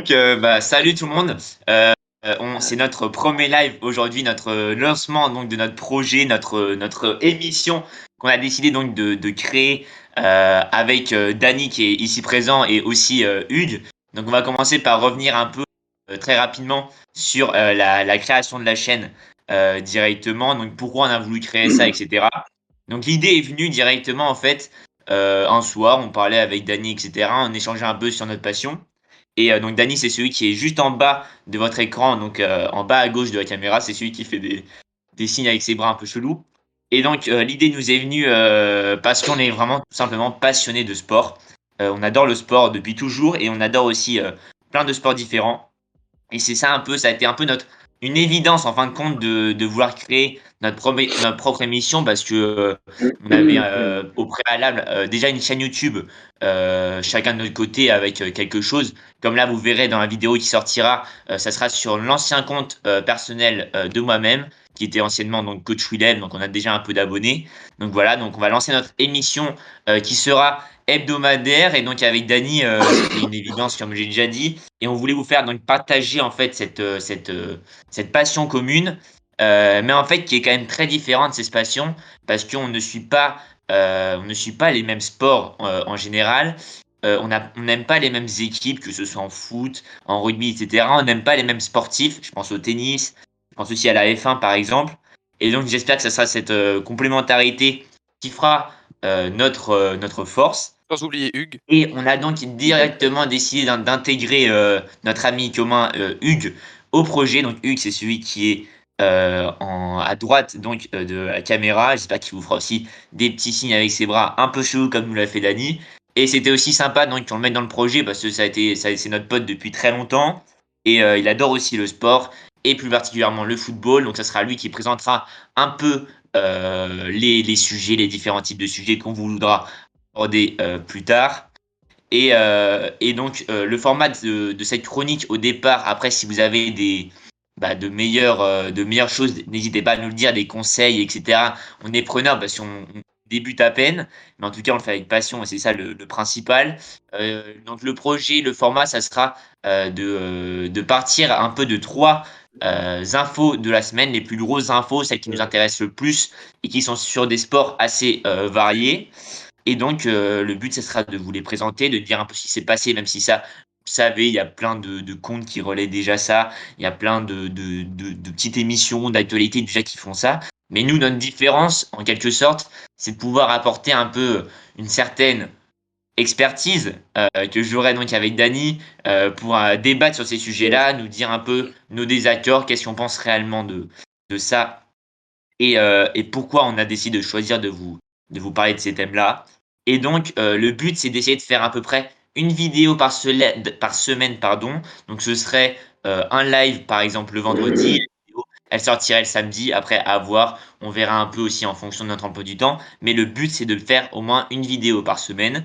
Donc, euh, bah, salut tout le monde. Euh, c'est notre premier live aujourd'hui, notre lancement donc de notre projet, notre notre émission qu'on a décidé donc de, de créer euh, avec Dany qui est ici présent et aussi Hugues. Donc, on va commencer par revenir un peu très rapidement sur la, la création de la chaîne directement. Donc, pourquoi on a voulu créer ça, etc. Donc, l'idée est venue directement en fait un soir. On parlait avec Dany, etc. On échangeait un peu sur notre passion. Et euh, donc Dany, c'est celui qui est juste en bas de votre écran, donc euh, en bas à gauche de la caméra, c'est celui qui fait des, signes avec ses bras un peu chelous. Et donc euh, l'idée nous est venue parce qu'on est vraiment tout simplement passionné de sport. On adore le sport depuis toujours et on adore aussi plein de sports différents. Et c'est ça un peu, ça a été un peu notre une évidence en fin de compte de, vouloir créer notre, propre- émission parce que euh, on euh, au préalable euh, déjà une chaîne YouTube euh, chacun de notre côté avec quelque chose. Comme là vous verrez dans la vidéo qui sortira, ça sera sur l'ancien compte personnel de moi-même qui était anciennement donc coach Willem, donc on a déjà un peu d'abonnés. Donc voilà, donc on va lancer notre émission qui sera hebdomadaire et donc avec Dany, euh, une évidence comme j'ai déjà dit. Et on voulait vous faire partager en fait cette euh, cette euh, cette passion commune euh, mais en fait qui est quand même très différente ces passions parce qu'on ne suit pas on ne suit pas les mêmes sports en général. On n'aime pas les mêmes équipes que ce soit en foot en rugby etc on n'aime pas les mêmes sportifs. Je pense au tennis je pense aussi à la F1 par exemple. Et donc j'espère que ça sera cette complémentarité qui fera notre notre force Sans oublier Hugues. et on a donc directement décidé d'in- d'intégrer euh, notre ami commun euh, Hugues au projet. Donc Hugues, c'est celui qui est euh, à droite donc de la caméra. J'espère qu'il vous fera aussi des petits signes avec ses bras un peu chelous comme nous l'a fait Dany. Et c'était aussi sympa qu'on le mette dans le projet parce que ça a été, c'est notre pote depuis très longtemps et il adore aussi le sport et plus particulièrement le football. Donc ça sera lui qui présentera un peu les sujets, les différents types de sujets qu'on voudra aborder euh, plus tard. Et, euh, et donc, euh, le format de, de cette chronique au départ, après, si vous avez des, bah, de, meilleures, de meilleures choses, n'hésitez pas à nous le dire, des conseils, etc. On est preneur parce qu'on on débute à peine, mais en tout cas, on le fait avec passion et c'est ça le, le principal. Euh, donc, le projet, le format, ça sera euh, de, de partir un peu de trois euh, infos de la semaine, les plus grosses infos, celles qui nous intéressent le plus et qui sont sur des sports assez variés. Et donc, euh, le but, ce sera de vous les présenter, de dire un peu ce qui s'est passé, même si ça, vous savez, il y a plein de, de comptes qui relaient déjà ça, il y a plein de, petites émissions d'actualité déjà qui font ça. Mais nous, notre différence, en quelque sorte, c'est de pouvoir apporter un peu une certaine expertise euh, que j'aurai donc avec Dany euh, pour débattre sur ces sujets-là, nous dire un peu nos désaccords, qu'est-ce qu'on pense réellement de, ça et pourquoi on a décidé de choisir de vous, de vous parler de ces thèmes-là. Et donc, euh, le but, c'est d'essayer de faire à peu près une vidéo par, semaine. Pardon. Donc, ce serait euh, un live, par exemple, le vendredi. Elle sortirait le samedi. Après, à voir. On verra un peu aussi en fonction de notre emploi du temps. Mais le but, c'est de faire au moins une vidéo par semaine.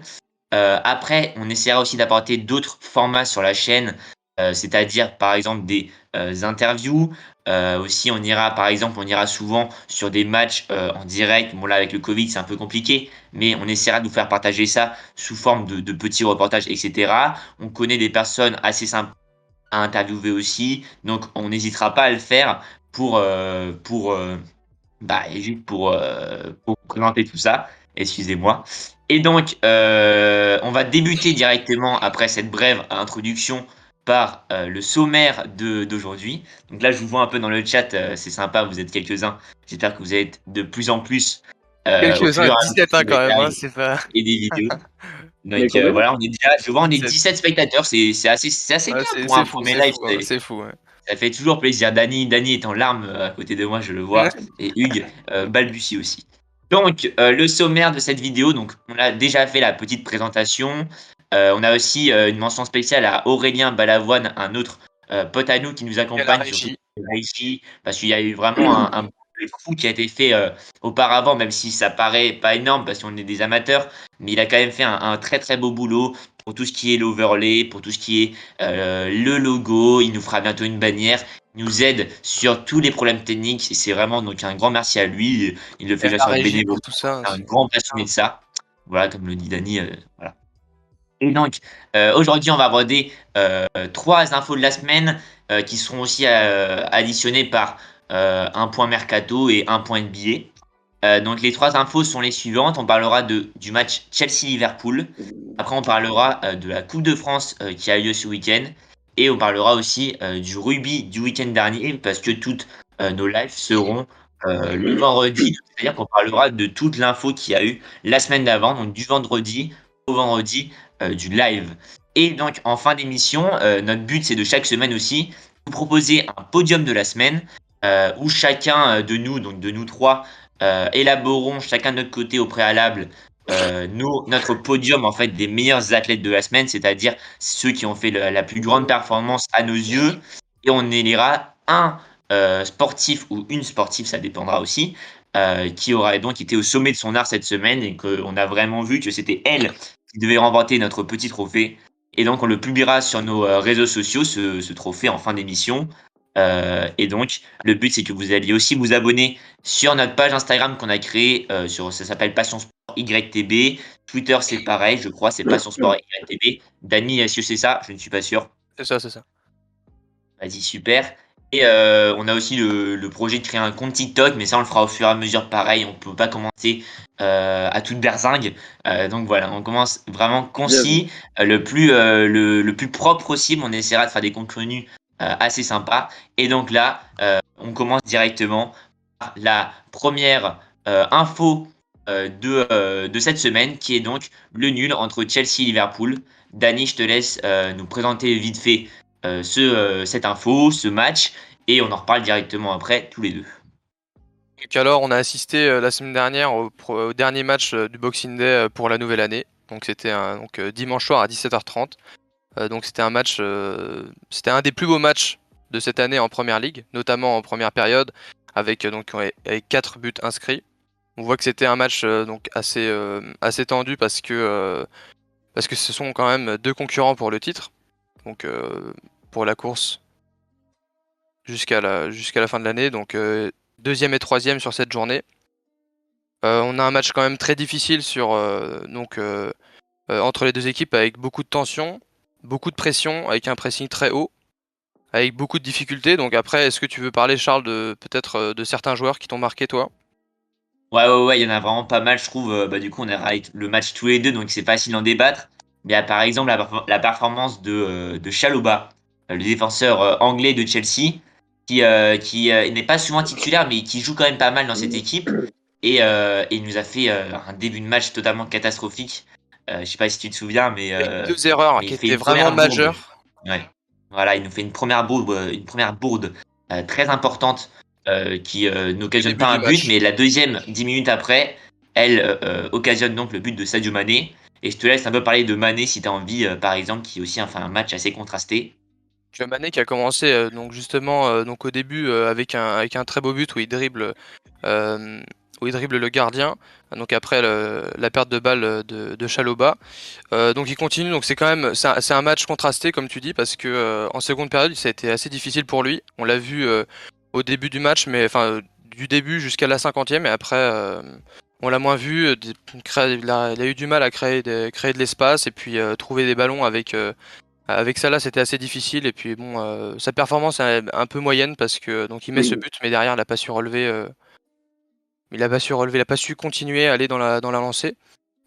Euh, après, on essaiera aussi d'apporter d'autres formats sur la chaîne, euh, c'est-à-dire par exemple des euh, interviews. Euh, aussi, on ira par exemple, on ira souvent sur des matchs en direct. Bon là, avec le Covid, c'est un peu compliqué, mais on essaiera de vous faire partager ça sous forme de, petits reportages, etc. On connaît des personnes assez sympas à interviewer aussi, donc on n'hésitera pas à le faire pour pour bah, juste pour, présenter tout ça. Excusez-moi. Et donc, on va débuter directement après cette brève introduction par euh, le sommaire de d'aujourd'hui. Donc là, je vous vois un peu dans le chat, euh, c'est sympa, vous êtes quelques-uns. J'espère que vous êtes de plus en plus. euh, Quelques-uns, fur et à 17 mesure hein, quand même, hein, c'est pas. et des vidéos. Donc voilà, on est déjà, je vois, on est 17. 17 spectateurs, c'est c'est assez, c'est assez Ouais, bien c'est pour un premier c'est live. fou, c'est- fou. ouais. ça fait toujours plaisir. Dany, Dany est en larmes à côté de moi, je le vois. Et Hugues balbutie aussi. Donc, euh, le sommaire de cette vidéo, donc on a déjà fait la petite présentation. Euh, on a aussi euh, une mention spéciale à Aurélien Balavoine, un autre euh, pote à nous qui nous accompagne sur régie, parce qu'il y a eu vraiment un, un fou qui a été fait euh, auparavant, même si ça paraît pas énorme parce qu'on est des amateurs, mais il a quand même fait un, un très très beau boulot pour tout ce qui est l'overlay, pour tout ce qui est euh, le logo. Il nous fera bientôt une bannière. Il nous aide sur tous les problèmes techniques. C'est vraiment donc un grand merci à lui. Il le fait déjà sur le tout ça. C'est un grand passionné de ça. Voilà, comme le dit Dany. euh, voilà. Et donc, aujourd'hui, on va aborder trois infos de la semaine qui seront aussi additionnées par un point mercato et un point. Euh, donc les trois infos sont les suivantes. On parlera de, du match Chelsea-Liverpool. Après, on parlera euh, de la Coupe de France euh, qui a lieu ce week-end. Et on parlera aussi du rugby du week-end dernier parce que toutes nos lives seront le vendredi. C'est-à-dire qu'on parlera de toute l'info qu'il y a eu la semaine d'avant, donc du vendredi au vendredi du live. Et donc en fin d'émission, notre but c'est de chaque semaine aussi vous proposer un podium de la semaine où chacun de nous, donc de nous trois, euh, élaborons chacun de notre côté au préalable euh, notre podium en fait des meilleurs athlètes de la semaine, c'est-à-dire ceux qui ont fait la plus grande performance à nos yeux, et on élira un euh, sportif ou une sportive, ça dépendra aussi, qui aura donc été au sommet de son art cette semaine et qu'on a vraiment vu que c'était elle qui devait remporter notre petit trophée. Et donc on le publiera sur nos réseaux sociaux, ce, ce trophée en fin d'émission. Euh, et donc, le but, c'est que vous alliez aussi vous abonner sur notre page Instagram qu'on a créée. Euh, sur, ça s'appelle Passion Sport YTB. Twitter, c'est pareil, je crois, c'est Passion Sport YTB. Dani, est-ce que c'est ça? Je ne suis pas sûr. C'est ça, c'est ça. Vas-y, super. Et euh, on a aussi le, projet de créer un compte TikTok, mais ça, on le fera au fur et à mesure pareil. On ne peut pas commencer à toute berzingue. donc voilà, on commence vraiment concis, le, plus, le, le, plus propre possible. On essaiera de faire des contenus euh, assez sympa. Et donc là, euh, on commence directement par la première euh, info de, de cette semaine, qui est donc le nul entre Chelsea et Liverpool. Dani, je te laisse nous présenter vite fait ce, cette info, ce match, et on en reparle directement après, tous les deux. Donc alors, on a assisté la semaine dernière au, dernier match du Boxing Day pour la nouvelle année. Donc c'était donc dimanche soir à 17h30. Euh, donc c'était un match, euh, c'était un des plus beaux matchs de cette année en première ligue, notamment en première période, avec euh, donc avec quatre buts inscrits. On voit que c'était un match donc assez assez tendu parce que parce que ce sont quand même deux concurrents pour le titre, donc pour la course jusqu'à la fin de l'année, donc deuxième et troisième sur cette journée. on a un match quand même très difficile sur donc entre les deux équipes avec beaucoup de tension beaucoup de pression, avec un pressing très haut, avec beaucoup de difficultés. Donc après, est-ce que tu veux parler, Charles, de peut-être euh, de certains joueurs qui t'ont marqué, toi? Ouais, ouais, ouais, il y en a vraiment pas mal, je trouve. Euh, bah, du coup, on a le match tous les deux, donc c'est facile d'en débattre. Mais par exemple la, performance de, euh, de Chalouba, le défenseur anglais de Chelsea, qui, qui n'est pas souvent titulaire, mais qui joue quand même pas mal dans cette équipe. Et, il nous a fait un début de match totalement catastrophique. Euh, je sais pas si tu te souviens, mais. Euh, deux erreurs qui étaient vraiment majeures. Ouais. Voilà, il nous fait une première bourde, euh, une première bourde très importante qui n'occasionne pas un but, mais la deuxième, dix minutes après, elle occasionne donc le but de Sadio Mané. Et je te laisse un peu parler de Mané si tu as envie, par exemple, qui aussi a fait un match assez contrasté. Mané qui a commencé donc justement donc au début avec un avec un très beau but où il dribble où il dribble le gardien, donc après la perte de balle de, Chaloba. Euh, donc il continue, donc c'est quand même c'est un, match contrasté comme tu dis parce que euh, en seconde période ça a été assez difficile pour lui. On l'a vu euh, au début du match, mais enfin du début jusqu'à la cinquantième et après on l'a moins vu. Il a, il, a, eu du mal à créer, créer de l'espace et puis trouver des ballons avec avec là c'était assez difficile et puis bon sa performance est un peu moyenne parce que donc il met ce but mais derrière il n'a pas su relever il a pas su relever, il a pas su continuer à aller dans la, dans la lancée.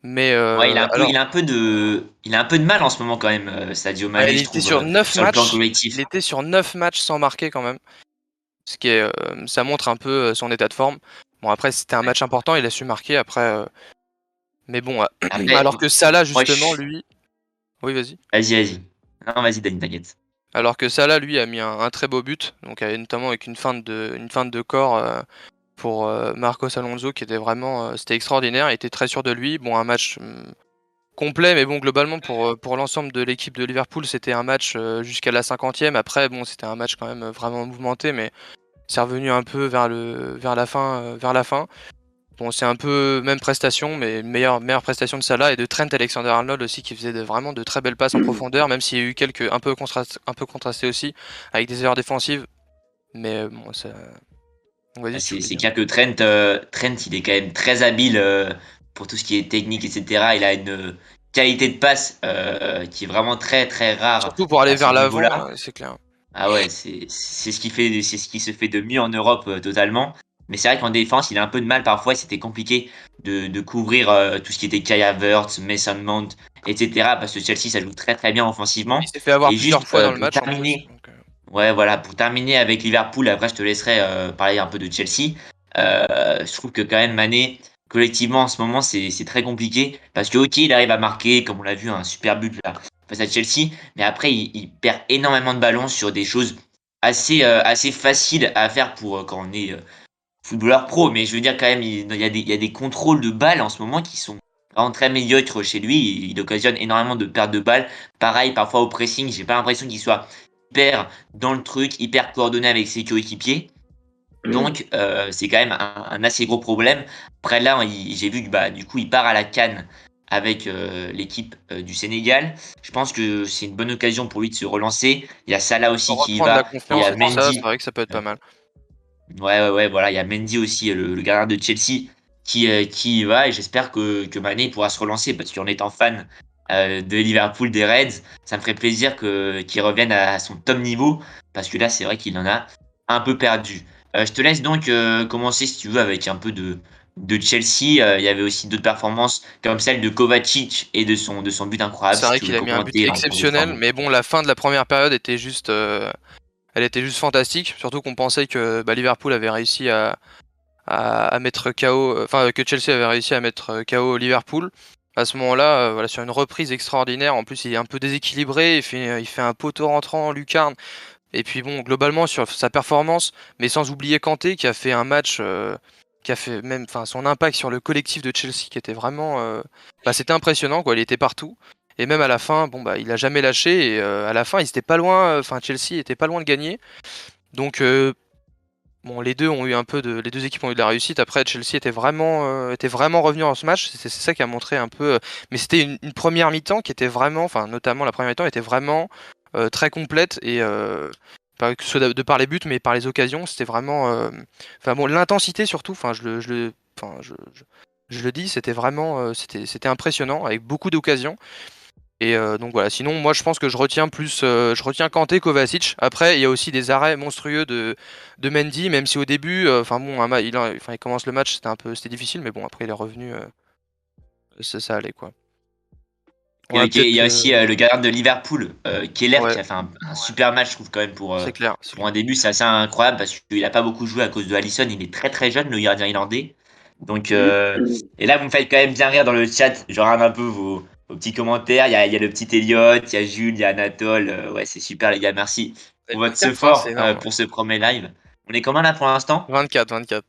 Mais euh, il, a un peu, il, a un peu, de, il a un peu de mal en ce moment quand même, euh, Sadio Mané. il, était sur 9 euh, matchs, il était sur 9 matchs sans marquer quand même. Ce qui est, ça montre un peu son état de forme. Bon, après, c'était un match important, il a su marquer. Après, mais bon, alors que Salah, justement, lui. Oui, vas-y. Vas-y, vas-y. Alors que Salah, lui, a mis un, très beau but, donc notamment avec une feinte de, corps pour euh, Marcos Alonso qui était vraiment euh, c'était extraordinaire, il était très sûr de lui. Bon, un match mm, complet, mais bon, globalement pour, euh, l'ensemble de l'équipe de Liverpool, c'était un match jusqu'à la cinquantième. Après, bon, c'était un match quand même vraiment mouvementé, mais c'est revenu un peu vers la fin. Bon, c'est un peu même prestation, mais meilleure, meilleure prestation de Salah et de Trent Alexander-Arnold aussi qui faisait vraiment de très belles passes en profondeur, même s'il y a eu quelques un peu, contrast, un peu contrastés aussi avec des erreurs défensives. Mais bon, ça, ah, c'est clair que Trent, euh, Trent, il est quand même très habile euh, pour tout ce qui est technique, etc. Il a une, qualité de passe qui est vraiment très très rare. Surtout pour aller vers l'avant, c'est clair. Ah ouais, c'est ce qui fait c'est ce qui se fait de mieux en Europe totalement. Mais c'est vrai qu'en défense, il a un peu de mal parfois. C'était compliqué de, de couvrir tout ce qui était Kai Havertz, Mason Mount, etc. Parce que Chelsea, ça joue très très bien offensivement. Il s'est fait avoir plusieurs fois dans le match. Terminer, Ouais, voilà, pour terminer avec Liverpool, après je te laisserai parler un peu de Chelsea. Euh, je trouve que quand même Mané, collectivement en ce moment, c'est très compliqué parce que ok, il arrive à marquer, comme on l'a vu, un super but là face à Chelsea, mais après il, perd énormément de ballons sur des choses assez euh, assez faciles à faire pour euh, quand on est footballeur pro. Mais je veux dire quand même, il, y a des, il y a des contrôles de balles en ce moment qui sont vraiment très médiocres chez lui. Il, occasionne énormément de pertes de balles. Pareil, parfois au pressing, j'ai pas l'impression qu'il soit hyper dans le truc, hyper coordonné avec ses coéquipiers. Donc, euh, c'est quand même un, assez gros problème. Après, là, j'ai vu que bah, du coup, il part à la Cannes avec euh, l'équipe euh, du Sénégal. Je pense que c'est une bonne occasion pour lui de se relancer. Il y a Salah aussi qui y va. Il y a Mendy. C'est vrai que ça peut être pas mal. Ouais, ouais, ouais, voilà. Il y a Mendy aussi, le, gardien de Chelsea, qui, qui y va. Et j'espère que, que Mané pourra se relancer parce qu'en étant fan de Liverpool, des Reds, ça me ferait plaisir qu'il revienne à son top niveau parce que là, c'est vrai qu'il en a un peu perdu. Euh, je te laisse donc euh, commencer, si tu veux, avec un peu de, de Chelsea. Euh, il y avait aussi d'autres performances comme celle de Kovacic et de son, de son but incroyable. C'est vrai qu'il a mis un but exceptionnel, mais bon, la fin de la première période était juste, elle était juste fantastique. Surtout qu'on pensait que bah, Liverpool avait réussi à, mettre KO, enfin que Chelsea avait réussi à mettre KO Liverpool. À ce moment-là, voilà, sur une reprise extraordinaire, en plus il est un peu déséquilibré, il fait, un poteau rentrant en lucarne. Et puis bon, globalement sur sa performance, mais sans oublier Kanté qui a fait un match euh, qui a fait même, son impact sur le collectif de Chelsea qui était vraiment, euh, bah, c'était impressionnant quoi. Il était partout. Et même à la fin, bon bah il a jamais lâché. Et euh, à la fin, il était pas loin, enfin Chelsea était pas loin de gagner. Donc bon, les deux ont eu un peu les deux équipes ont eu de la réussite. Après, Chelsea était vraiment, était vraiment revenu dans ce match. C'est ça qui a montré un peu. mais c'était une, première mi-temps qui était vraiment, enfin notamment la première mi-temps était vraiment euh, très complète et euh, pas que ce soit de par les buts mais par les occasions c'était vraiment euh, enfin bon l'intensité surtout enfin je le je le enfin je, je, le dis c'était vraiment c'était impressionnant avec beaucoup d'occasions et donc voilà sinon moi je pense que je retiens plus je retiens Kanté Kovacic après il y a aussi des arrêts monstrueux de de Mendy même si au début enfin bon il, enfin, il commence le match c'était un peu c'était difficile mais bon après il est revenu ça, ça allait quoi il y a aussi euh, le gardien de Liverpool, euh, Keller, qui a fait un, super match, je trouve, quand même, pour, euh, clair, pour un début. C'est assez incroyable parce qu'il n'a pas beaucoup joué à cause de Allison. Il est très très jeune, le gardien irlandais. Donc, et là, vous me faites quand même bien rire dans le chat. Je regarde un peu vos, petits commentaires. Il y, a, il y a, le petit Elliot, il y a Jules, il y a Anatole. ouais, c'est super, les gars. Merci pour votre support pour ce premier live. On est comment là pour l'instant? 24, 24.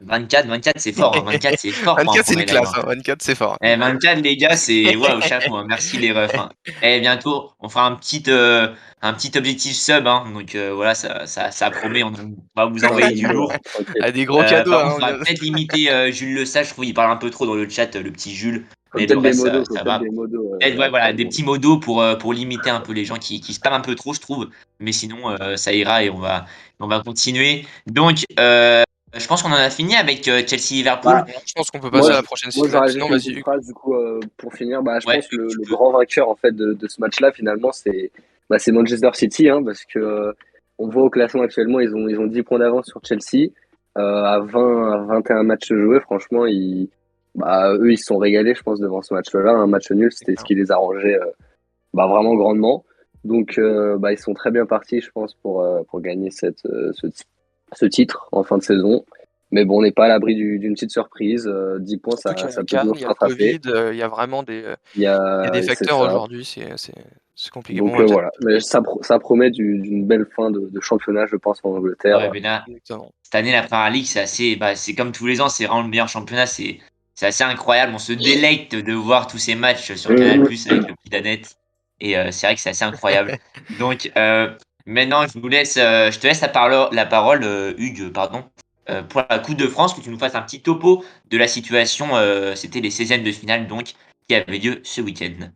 24, 24, c'est fort. 24, hein. c'est fort. 24, c'est une classe. 24, hein. c'est fort. Eh, 24, les gars, c'est waouh, chapeau. Merci les refs. Hein. Et eh, bientôt, on fera un petit, euh, un petit objectif sub. Hein. Donc euh, voilà, ça, ça, ça, promet. On va vous envoyer du lourd. Ah, des gros cadeaux. Euh, on va peut-être limiter Jules Le Sage. Je trouve qu'il parle un peu trop dans le chat, le petit Jules. Mais le reste, modos, ça, va. Des, modos, ouais, voilà, des petits modos pour, pour limiter un peu les gens qui, qui se parlent un peu trop, je trouve. Mais sinon, ça ira et on va, on va continuer. Donc, je pense qu'on en a fini avec euh, Chelsea-Liverpool. Bah, je pense qu'on peut passer à la prochaine moi, Non, une phrase, du coup, euh, pour finir. Bah, je pense que le, grand vainqueur en fait, de, de ce match-là, finalement, c'est bah, Manchester City, hein, parce que euh, on voit au classement actuellement, ils ont, ils ont 10 points d'avance sur Chelsea. à 20 à 21 matchs joués, franchement, ils, bah, eux, ils se sont régalés, je pense, devant ce match-là. Un match nul, c'était ce qui les arrangeait bah, vraiment grandement. Donc, bah, ils sont très bien partis, je pense, pour, pour gagner cette, ce, ce titre en fin de saison. Mais bon, on n'est pas à l'abri d'une petite surprise. 10 euh, points, ça, ça peut nous rattraper. Euh, il y a vraiment des, il y a, des facteurs aujourd'hui, c'est compliqué. Donc euh, voilà, mais ça, ça promet d'une belle fin de, championnat, je pense, en Angleterre. cette année, la Premier League, c'est assez, bah, c'est comme tous les ans, c'est vraiment le meilleur championnat. C'est assez incroyable. On se délecte de voir tous ces matchs sur Canal Plus avec le petit Danette. Et c'est vrai que c'est assez incroyable. Donc, Maintenant, je vous laisse, euh, je te laisse la parole, la parole euh, Hugues, pardon, euh, pour la Coupe de France, que tu nous fasses un petit topo de la situation. C'était les 16e de finale, donc, qui avaient lieu ce week-end.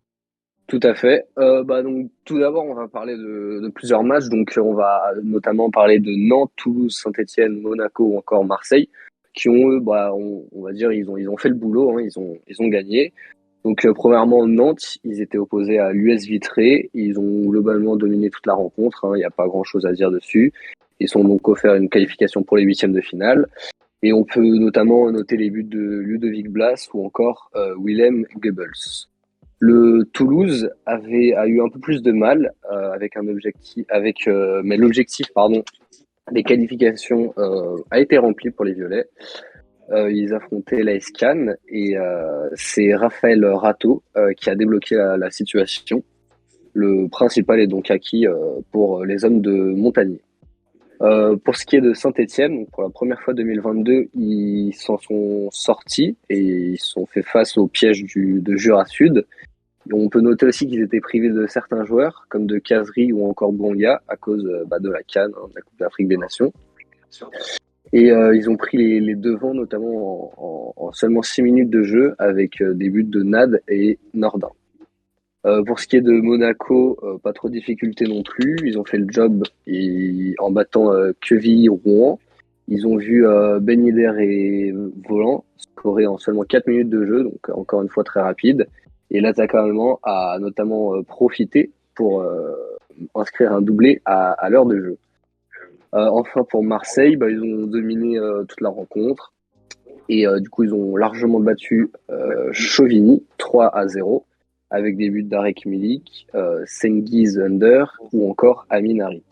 Tout à fait. bah, donc, tout d'abord, on va parler de, plusieurs matchs. Donc, on va notamment parler de Nantes, Toulouse, Saint-Etienne, Monaco ou encore Marseille, qui ont, eux, bah, on, va dire, ils ont, ils ont fait le boulot, hein, ils, ont, ils ont gagné. Donc, premièrement, Nantes, ils étaient opposés à l'US Vitré. Ils ont globalement dominé toute la rencontre. Hein. Il n'y a pas grand-chose à dire dessus. Ils sont donc offerts une qualification pour les huitièmes de finale. Et on peut notamment noter les buts de Ludovic Blas ou encore Willem Goebbels. Le Toulouse avait a eu un peu plus de mal euh, avec un objectif, avec euh, mais l'objectif pardon des qualifications euh, a été rempli pour les Violets. ils affrontaient la Cannes et c'est Raphaël Rato qui a débloqué la, situation. Le principal est donc acquis pour les hommes de Montagnier. pour ce qui est de Saint-Etienne, pour la première fois 2022, ils s'en sont sortis et ils sont fait face au piège du, de Jura Sud on peut noter aussi qu'ils étaient privés de certains joueurs, comme de Kazri ou encore Bonga, à cause euh, bah, de la Cannes, hein, de la Coupe d'Afrique des Nations. Et euh, ils ont pris les, devants, notamment en, seulement 6 minutes de jeu, avec euh, des buts de Nad et Nordin. pour ce qui est de Monaco, pas trop de difficultés non plus. Ils ont fait le job en battant Quevilly-Rouen. Ils ont vu Ben et Volant scorer en seulement 4 minutes de jeu, donc encore une fois très rapide. Et l'attaquant allemand a notamment euh, profité pour euh, inscrire un doublé à, l'heure de jeu. Euh, enfin, pour Marseille, bah, ils ont dominé toute la rencontre. Et du coup, ils ont largement battu Chauvigny 3 à 0 avec des buts d'Arek Milik, Sengiz Under ou encore Amin Harit.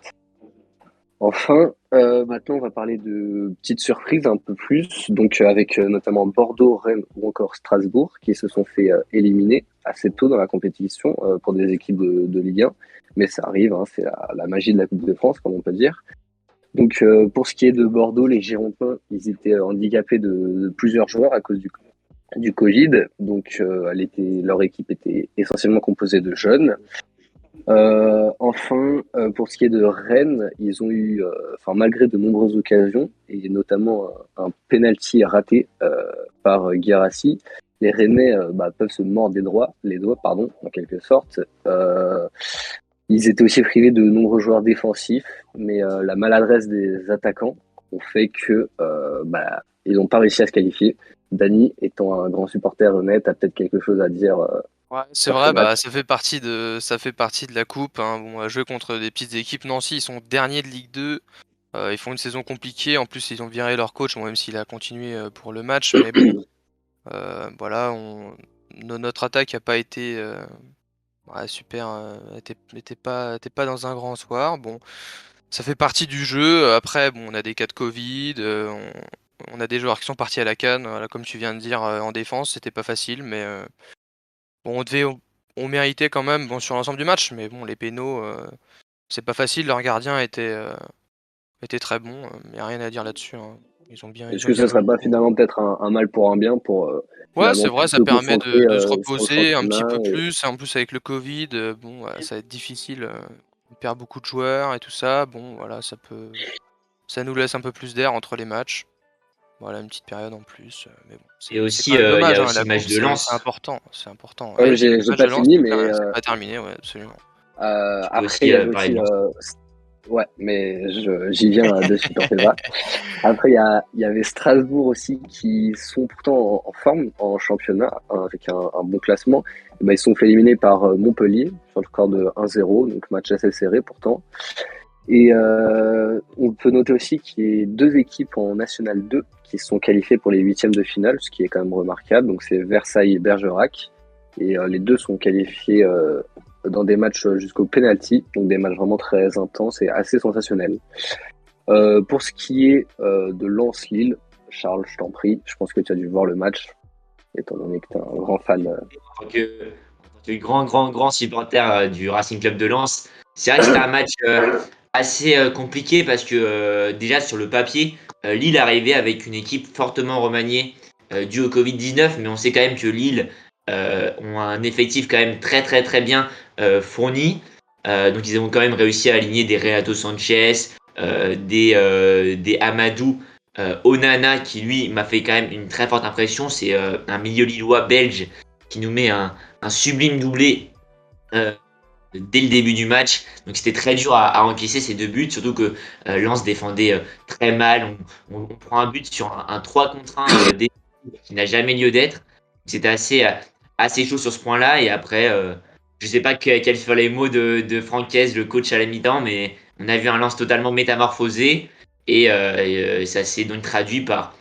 Enfin, euh, maintenant, on va parler de petites surprises un peu plus, donc euh, avec euh, notamment Bordeaux, Rennes ou encore Strasbourg qui se sont fait éliminer assez tôt dans la compétition pour des équipes de, Ligue 1. Mais ça arrive, hein, c'est la, magie de la Coupe de France, comme on peut dire. Donc, pour ce qui est de Bordeaux, les Girondins, ils étaient handicapés de, plusieurs joueurs à cause du, Covid. Donc, leur équipe était essentiellement composée de jeunes. Euh, enfin, euh, pour ce qui est de Rennes, ils ont eu, euh, malgré de nombreuses occasions et notamment un penalty raté par Guérassi, les Rennais bah, peuvent se mordre les doigts, les doigts, pardon, en quelque sorte. ils étaient aussi privés de nombreux joueurs défensifs, mais la maladresse des attaquants ont fait que bah, ils n'ont pas réussi à se qualifier. Dany, étant un grand supporter honnête, a peut-être quelque chose à dire Ouais, c'est vrai, bah, ça fait partie de, ça fait partie de la coupe. Hein. Bon, à jouer contre des petites équipes. Nancy, ils sont derniers de Ligue 2. Euh, ils font une saison compliquée. En plus, ils ont viré leur coach, même s'il a continué euh, pour le match. Mais bon, euh, voilà, on... notre attaque n'a pas été super, était, pas, était pas dans un grand soir. Bon, ça fait partie du jeu. Après, bon, on a des cas de Covid. On... a des joueurs qui sont partis à la canne, comme tu viens de dire, en défense, c'était pas facile, mais on devait, on, méritait quand même, bon, sur l'ensemble du match, mais bon, les pénaux, euh, c'est pas facile. Leur gardien était, euh, était très bon. Il n'y a rien à dire là-dessus. Hein. Ils ont bien. Est-ce que ça serait pas finalement peut-être un, mal pour un bien pour euh, Ouais, c'est vrai, ça permet de, se reposer un petit peu plus. En plus, avec le Covid, bon, ça va être difficile. on perd beaucoup de joueurs et tout ça. Bon, voilà, ça peut. Ça nous laisse un peu plus d'air entre les matchs. Voilà, une petite période en plus. Euh, mais bon, et aussi, euh, il y a hein, match de lance. C'est important, c'est important. Ouais, j'ai pas fini, mais. C'est pas terminé, ouais, absolument. Euh, après, il y a aussi. Ouais, mais j'y viens de suite, en fait. Après, il y, a, y, avait Strasbourg aussi qui sont pourtant en, forme en championnat hein, avec un, un, bon classement. Et ben, ils sont fait éliminer par Montpellier sur le score de 1-0, donc match assez serré pourtant. Et euh, on peut noter aussi qu'il y a deux équipes en National 2 qui sont qualifiées pour les huitièmes de finale, ce qui est quand même remarquable. Donc c'est Versailles et Bergerac. Et euh, les deux sont qualifiés euh, dans des matchs jusqu'au penalty, donc des matchs vraiment très intenses et assez sensationnels. pour ce qui est de Lens-Lille, Charles, je t'en prie, je pense que tu as dû voir le match, étant donné que tu es un grand fan. Que, grand, grand, grand supporter du Racing Club de Lens, c'est vrai que c'était un match assez euh, compliqué parce que euh, déjà sur le papier, euh, Lille arrivait avec une équipe fortement remaniée due au Covid-19, mais on sait quand même que Lille ont un effectif quand même très très très bien fourni. donc ils ont quand même réussi à aligner des Renato Sanchez, des, des Amadou, Onana qui lui m'a fait quand même une très forte impression. C'est un milieu lillois belge qui nous met un, un sublime doublé dès le début du match. Donc c'était très dur à, encaisser ces deux buts, surtout que euh, Lens défendait euh, très mal. On, prend un but sur un, 3 contre 1 euh, qui n'a jamais lieu d'être. C'était assez, assez chaud sur ce point-là. Et après, je sais pas quels furent les mots de, de Franquez, le coach à la mi-temps, mais on a vu un lance totalement métamorphosé. Et, ça s'est donc traduit par un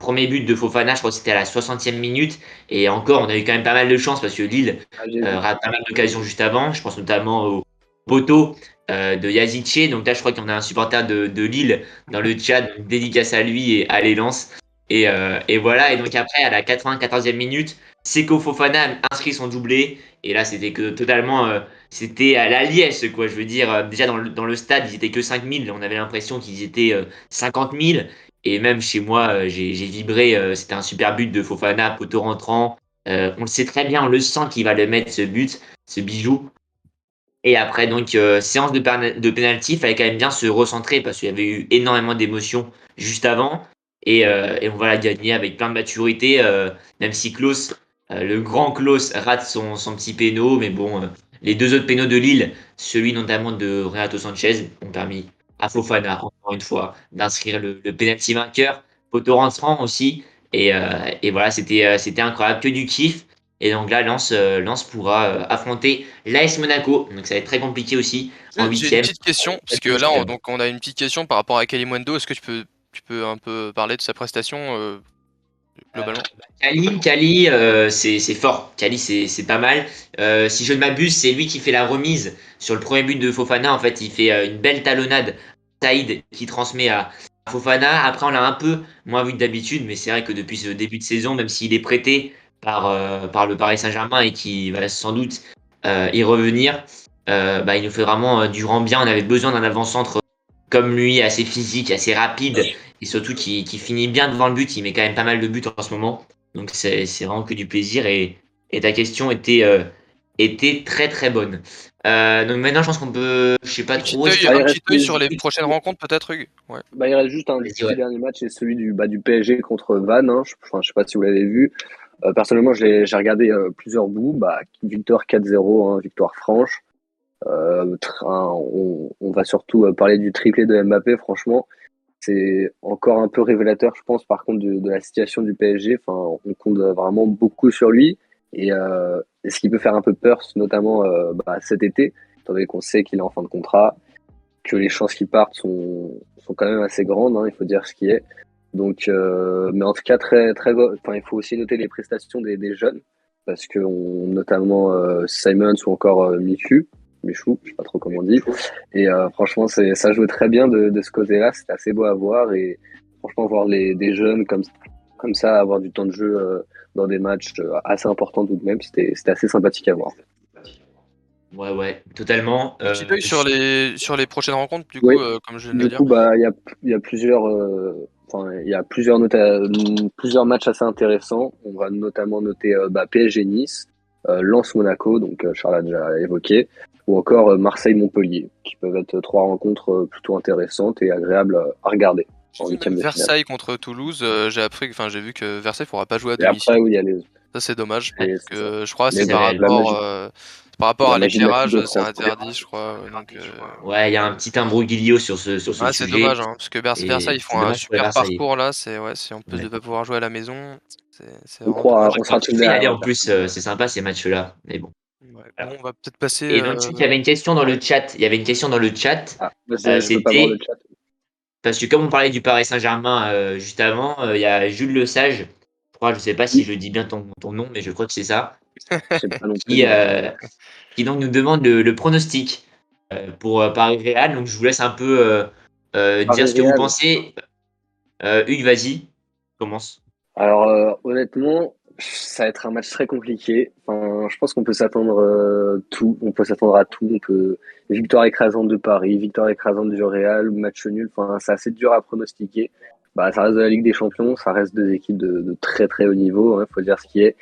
premier but de Fofana, je crois que c'était à la 60e minute. Et encore, on a eu quand même pas mal de chance parce que Lille ah, rate pas mal d'occasions juste avant. Je pense notamment au poteau euh, de Yazice. Donc là, je crois qu'on a un supporter de, de, Lille dans le chat, dédicace à lui et à l'élance. Et, euh, et, voilà, et donc après, à la 94e minute, Seko Fofana inscrit son doublé. Et là, c'était que totalement, euh, c'était à la liesse, quoi. Je veux dire, déjà dans le, dans le, stade, ils étaient que 5000. On avait l'impression qu'ils étaient 50 000. Et même chez moi, j'ai vibré. c'était un super but de Fofana, poteau rentrant. on le sait très bien, on le sent qu'il va le mettre, ce but, ce bijou. Et après, donc, euh, séance de, de penalty, il fallait quand même bien se recentrer parce qu'il y avait eu énormément d'émotions juste avant. Et, euh, et, on va la gagner avec plein de maturité, euh, même si Klaus, le grand Klaus, rate son, son petit péno. Mais bon, les deux autres pénaux de Lille, celui notamment de Renato Sanchez, ont permis à Fofana, encore une fois, d'inscrire le, le penalty vainqueur. Poteau rentrant aussi. Et, et voilà, c'était c'était incroyable, que du kiff. Et donc là, Lens, euh, Lens pourra euh, affronter l'AS Monaco. Donc ça va être très compliqué aussi en huitième. J'ai une petite question, parce que là, on, donc, on a une petite question par rapport à Kalimundo. Est-ce que tu peux, tu peux un peu parler de sa prestation euh, globalement? Kali, Kali c'est fort. Kali, c'est pas mal. si je ne m'abuse, c'est lui qui fait la remise sur le premier but de Fofana. En fait, il fait une belle talonnade. Saïd qui transmet à, Fofana. Après, on l'a un peu moins vu que d'habitude, mais c'est vrai que depuis ce début de saison, même s'il est prêté, par, euh, par le Paris Saint-Germain et qui va sans doute euh, y revenir, euh, bah, il nous fait vraiment du rang bien. On avait besoin d'un avant-centre comme lui, assez physique, assez rapide et surtout qui, qui, finit bien devant le but. Il met quand même pas mal de buts en ce moment. Donc c'est vraiment que du plaisir et, et ta question était, était très très bonne. Euh, donc maintenant, je pense qu'on peut, je sais pas trop. un petit œil sur les prochaines rencontres, peut-être, Hugues? Ouais. Bah, il reste juste un petit dernier match, c'est celui du, bah, du PSG contre Vannes. Hein. Je, enfin, je sais pas si vous l'avez vu. Euh, personnellement, j'ai regardé euh, plusieurs bouts. Bah, victoire 4-0, hein, victoire franche. Euh, on, on, va surtout parler du triplé de Mbappé. Franchement, c'est encore un peu révélateur, je pense, par contre, de, de, la situation du PSG. Enfin, on compte vraiment beaucoup sur lui. Et, euh, ce qui peut faire un peu peur, notamment euh, bah, cet été, étant donné qu'on sait qu'il est en fin de contrat, que les chances qu'il parte sont, sont quand même assez grandes, hein, il faut dire ce qui est. Donc, euh, mais en tout cas, très, très, enfin, il faut aussi noter les prestations des, jeunes, parce que notamment euh, Simons ou encore Michu, Michou, je sais pas trop comment on dit. Et franchement, c'est, ça jouait très bien de, ce côté-là. C'était assez beau à voir et franchement, voir les, des jeunes comme, comme ça, avoir du temps de jeu euh, dans des matchs assez importants tout de même, c'était, assez sympathique à voir. Ouais, ouais, totalement. Un petit peu sur les, sur les prochaines rencontres, du coup, comme je viens de dire. Du coup, bah, il y a, y a plusieurs il y a plusieurs, plusieurs matchs assez intéressants. On va notamment noter euh, bah, PSG Nice, euh, Lens Monaco, donc euh, Charles a déjà évoqué, ou encore Marseille Montpellier, qui peuvent être trois rencontres plutôt intéressantes et agréables à regarder. Versailles contre Toulouse, j'ai appris, enfin j'ai vu que Versailles ne pourra pas jouer à domicile. Ça c'est dommage. que, je crois que c'est par rapport par rapport à l'éclairage, c'est interdit, je crois. Donc, euh, Ouais, il y a un petit imbroglio sur ce, sur ce ouais, C'est dommage, hein, parce que Versailles, ils font un super parcours là. C'est ouais, si on peut ne pas pouvoir jouer à la maison, c'est. On croit, on sera tous aller en plus. Euh, c'est sympa ces matchs-là, mais bon. bon, on va peut-être passer. Et donc, il y avait une question dans le chat. Il y avait une question dans le chat. Ah, euh, C'était parce que comme on parlait du Paris Saint-Germain juste avant, il y a Jules Le Sage. Je crois, je sais pas si je dis bien ton, ton nom, mais je crois que c'est ça. qui, euh, qui, donc nous demande le, pronostic euh, pour euh, Paris Real. Donc je vous laisse un peu dire ce que vous pensez. Hugues, vas-y, commence. Alors honnêtement, ça va être un match très compliqué. Je pense qu'on peut s'attendre tout. On peut s'attendre à tout. Victoire écrasante de Paris, victoire écrasante du Real, match nul. Enfin, c'est assez dur à pronostiquer. Bah, ça reste de la Ligue des Champions, ça reste deux équipes de, très très haut niveau. Il hein, faut dire ce qui est.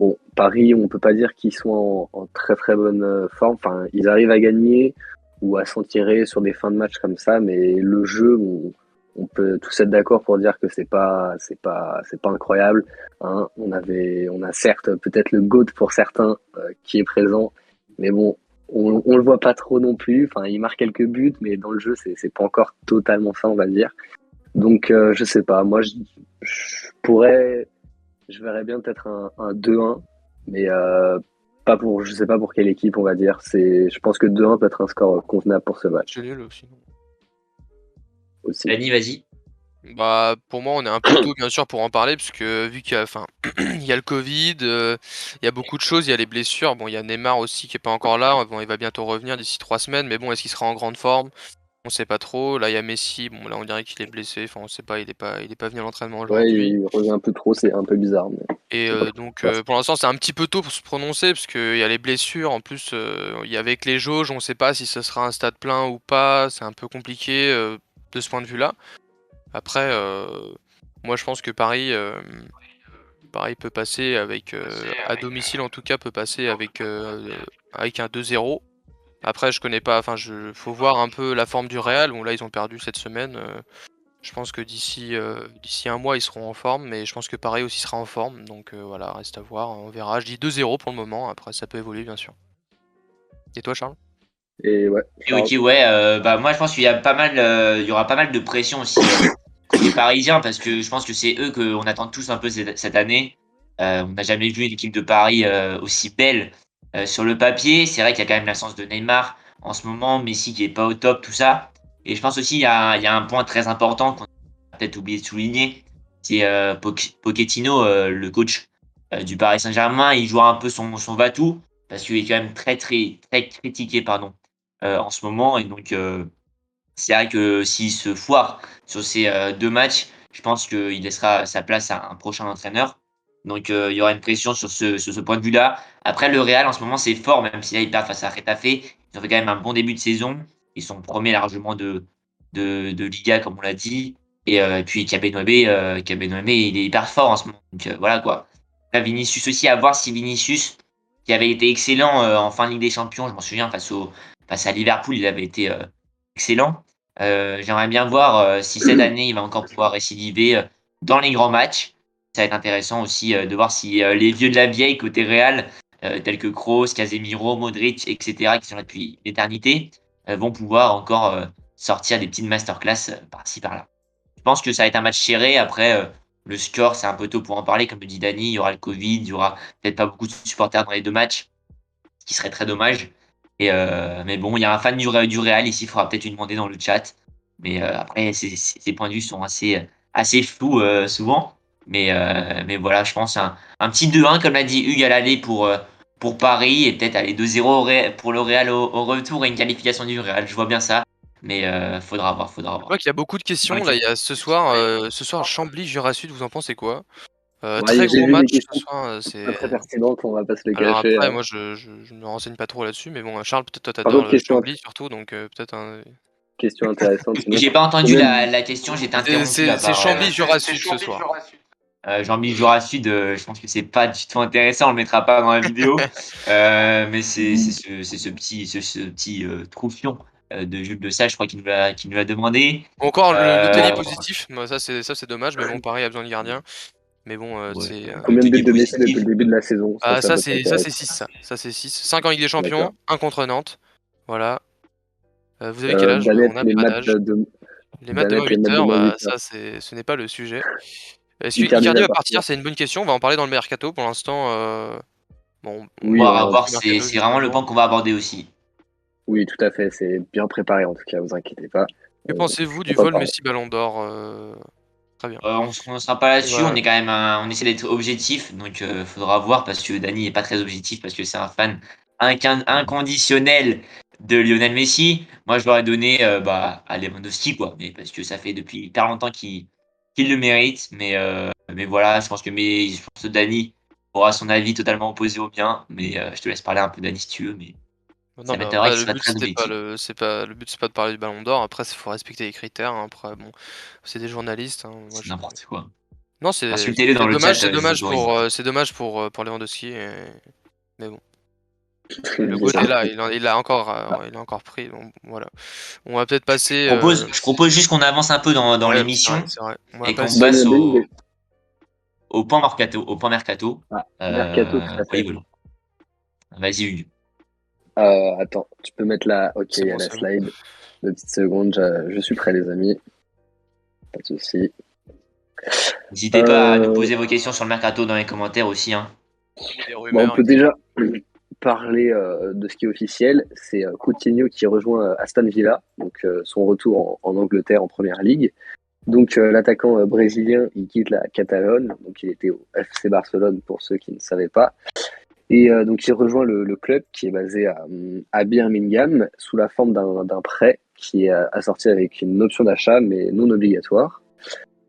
Bon, Paris, on peut pas dire qu'ils sont en, très très bonne euh, forme. Ils arrivent à gagner ou à s'en tirer sur des fins de match comme ça, mais le jeu, on, peut tous être d'accord pour dire que c'est pas c'est pas c'est pas incroyable. Hein. On avait, on a certes peut-être le goat pour certains euh, qui est présent, mais bon, on, on le voit pas trop non plus. Enfin, il marque quelques buts, mais dans le jeu, c'est c'est pas encore totalement ça, on va dire. Donc, euh, je sais pas. Moi, je, pourrais je verrais bien peut-être un, 2-1 Mais pas pour, je sais pas pour quelle équipe, on va dire. C'est, je pense que 2-1 peut être un score convenable pour ce match. Aussi. vas-y. Bah, pour moi, on est un peu tôt, bien sûr, pour en parler, puisque vu qu'il y a, enfin, il y a le Covid, il y a beaucoup de choses, il y a les blessures. Bon, il y a Neymar aussi qui est pas encore là. Bon, il va bientôt revenir d'ici trois semaines, mais bon, est-ce qu'il sera en grande forme? On sait pas trop. Là, il y a Messi. Bon, là, on dirait qu'il est blessé. Enfin, on sait pas. Il est pas, il est pas venu à l'entraînement Ouais, il revient un peu trop. C'est un peu bizarre. Et donc, pour l'instant, c'est un petit peu tôt pour se prononcer, parce qu'il y a les blessures. En plus, il y a avec les jauges, on sait pas si ce sera un stade plein ou pas. C'est un peu compliqué de ce point de vue-là. Après, euh, moi je pense que Paris, euh, Paris peut passer avec, euh, à domicile en tout cas, peut passer avec, avec un 2-0. Après, je connais pas, enfin, je faut voir un peu la forme du Real. Bon, là, ils ont perdu cette semaine. je pense que d'ici d'ici un mois, ils seront en forme, mais je pense que Paris aussi sera en forme. Donc voilà, reste à voir, on verra. Je dis 2-0 pour le moment. Après, ça peut évoluer, bien sûr. Et toi, Charles? Et ouais. ok, ouais. bah moi, je pense qu'il y a pas mal, il y aura pas mal de pression aussi les Parisiens, parce que je pense que c'est eux qu'on attend tous un peu cette, année. Euh, on n'a jamais vu une équipe de Paris euh, aussi belle euh, sur le papier. C'est vrai qu'il y a quand même l'absence de Neymar en ce moment, Messi qui est pas au top, tout ça. Et je pense aussi qu'il y, a, un point très important qu'on a peut-être oublié de souligner. C'est Pochettino, le coach du Paris Saint-Germain. Il joue un peu son, son va-tout parce qu'il est quand même très, très, très critiqué pardon, en ce moment. Et donc, c'est vrai que s'il se foire sur ces euh, deux matchs, je pense qu'il laissera sa place à un prochain entraîneur. Donc euh, il y aura une pression sur ce, point de vue-là. Après, le Real, en ce moment, c'est fort, même si là, ils perdent face à Retafe. Ils ont fait quand même un bon début de saison. Ils sont premiers largement de, de, de Liga, comme on l'a dit. Et, euh, puis Cabenouebe, euh, il est hyper fort en ce moment. Donc voilà quoi. Là, Vinicius aussi, à voir si Vinicius, qui avait été excellent en fin de Ligue des Champions, je m'en souviens, face, au, face à Liverpool, il avait été excellent. Euh, j'aimerais bien voir euh, si cette année il va encore pouvoir récidiver euh, dans les grands matchs. Ça va être intéressant aussi de voir si les vieux de la vieille côté Real, tels que Kroos, Casemiro, Modric, etc., qui sont là depuis l'éternité, vont pouvoir encore sortir des petites masterclass par-ci par-là. Je pense que ça va être un match serré. Après, le score, c'est un peu tôt pour en parler. Comme le dit Dani, il y aura le Covid, il y aura peut-être pas beaucoup de supporters dans les deux matchs, ce qui serait très dommage. Euh, mais bon, il y a un fan du, du Real ici, il faudra peut-être lui demander dans le chat. Mais euh, après, ces points de vue sont assez, assez flous euh, souvent. Mais, mais voilà, je pense un, un petit 2-1, comme l'a dit Hugues à l'aller pour, pour Paris, et peut-être aller 2-0 pour le Real au, retour et une qualification du Real. Je vois bien ça. Mais faudra voir, faudra voir. Je vois qu'il y a beaucoup de questions. Là, il y a ce soir, ce soir Chambly, Jura Sud, vous en pensez quoi? Euh, très gros match ce soir. Euh, c'est très pertinent, on va pas se le cacher. Après, hein. moi, je, je, je, me renseigne pas trop là-dessus, mais bon, Charles, peut-être toi, t'adores le Chambly surtout, donc euh, peut-être un. Question intéressante. j'ai pas entendu la, la, question, j'étais interrompu. C'est Chambly Jura Sud ce soir. Euh, Jean-Michel Jura Sud, je pense que c'est pas du tout intéressant, on le mettra pas dans la vidéo. mais c'est ce, ce, petit, ce, ce petit troufion de Jules de Sage, je crois qu'il nous l'a demandé. Encore le, le télé positif, ça c'est dommage, mais bon, Paris a besoin de gardien. Mais bon, euh, c'est. Euh, Combien de buts de Messi depuis le début de la saison Ah, ça, c'est 6, ça. Ça, c'est 6. 5 en Ligue des Champions, 1 contre Nantes. Voilà. Euh, vous avez quel âge? On a les matchs de... Les matchs de 8 heures, bah, ça, ce n'est pas le sujet. Est-ce que Icardi va partir C'est une bonne question. On va en parler dans le mercato. Pour l'instant, bon, on va voir. C'est vraiment le point qu'on va aborder aussi. Oui, tout à fait. C'est bien préparé en tout cas. Vous inquiétez pas. Que pensez-vous du vol Messi Euh, on ne sera pas là-dessus, on est quand même on essaie d'être objectif, donc il euh, faudra voir parce que Dani n'est pas très objectif parce que c'est un fan inconditionnel de Lionel Messi. Moi, je l'aurais donné euh, bah, à Lewandowski, quoi, mais parce que ça fait depuis hyper longtemps qu'il le mérite. Mais, mais voilà, je pense que, mais, je pense que Dani aura son avis totalement opposé au bien. Mais je te laisse parler un peu, Dani, si tu veux. Mais non, bah, le, but, pas le, c'est pas, le but, c'est pas de parler du ballon d'or. Après, il faut respecter les critères. Hein. Après, bon, c'est des journalistes. Hein. c'est n'importe quoi. Non, c'est, dommage, c'est dommage pour, euh, c'est dommage pour, euh, pour Lewandowski. Mais bon. Le goût est là, il, il, a encore, euh, il a encore pris. voilà. On va peut-être passer. Je propose, je propose juste qu'on avance un peu dans, dans l'émission et qu'on passe au, au point mercato. Au point mercato. Ah, mercato, Vas-y, Hugues. Euh, attends, tu peux mettre la. Ok, il y a la slide. Deux petites secondes, je, suis prêt, les amis. Pas de soucis. N'hésitez pas à nous euh, poser vos questions sur le mercato dans les commentaires aussi. Hein. on peut déjà parler de ce qui est officiel. C'est Coutinho qui rejoint Aston Villa, donc son retour en, Angleterre en première ligue. Donc l'attaquant brésilien, il quitte la Catalogne, donc il était au FC Barcelone pour ceux qui ne savaient pas. Et donc il rejoint le, club qui est basé à, Birmingham sous la forme d'un prêt qui est assorti avec une option d'achat mais non obligatoire.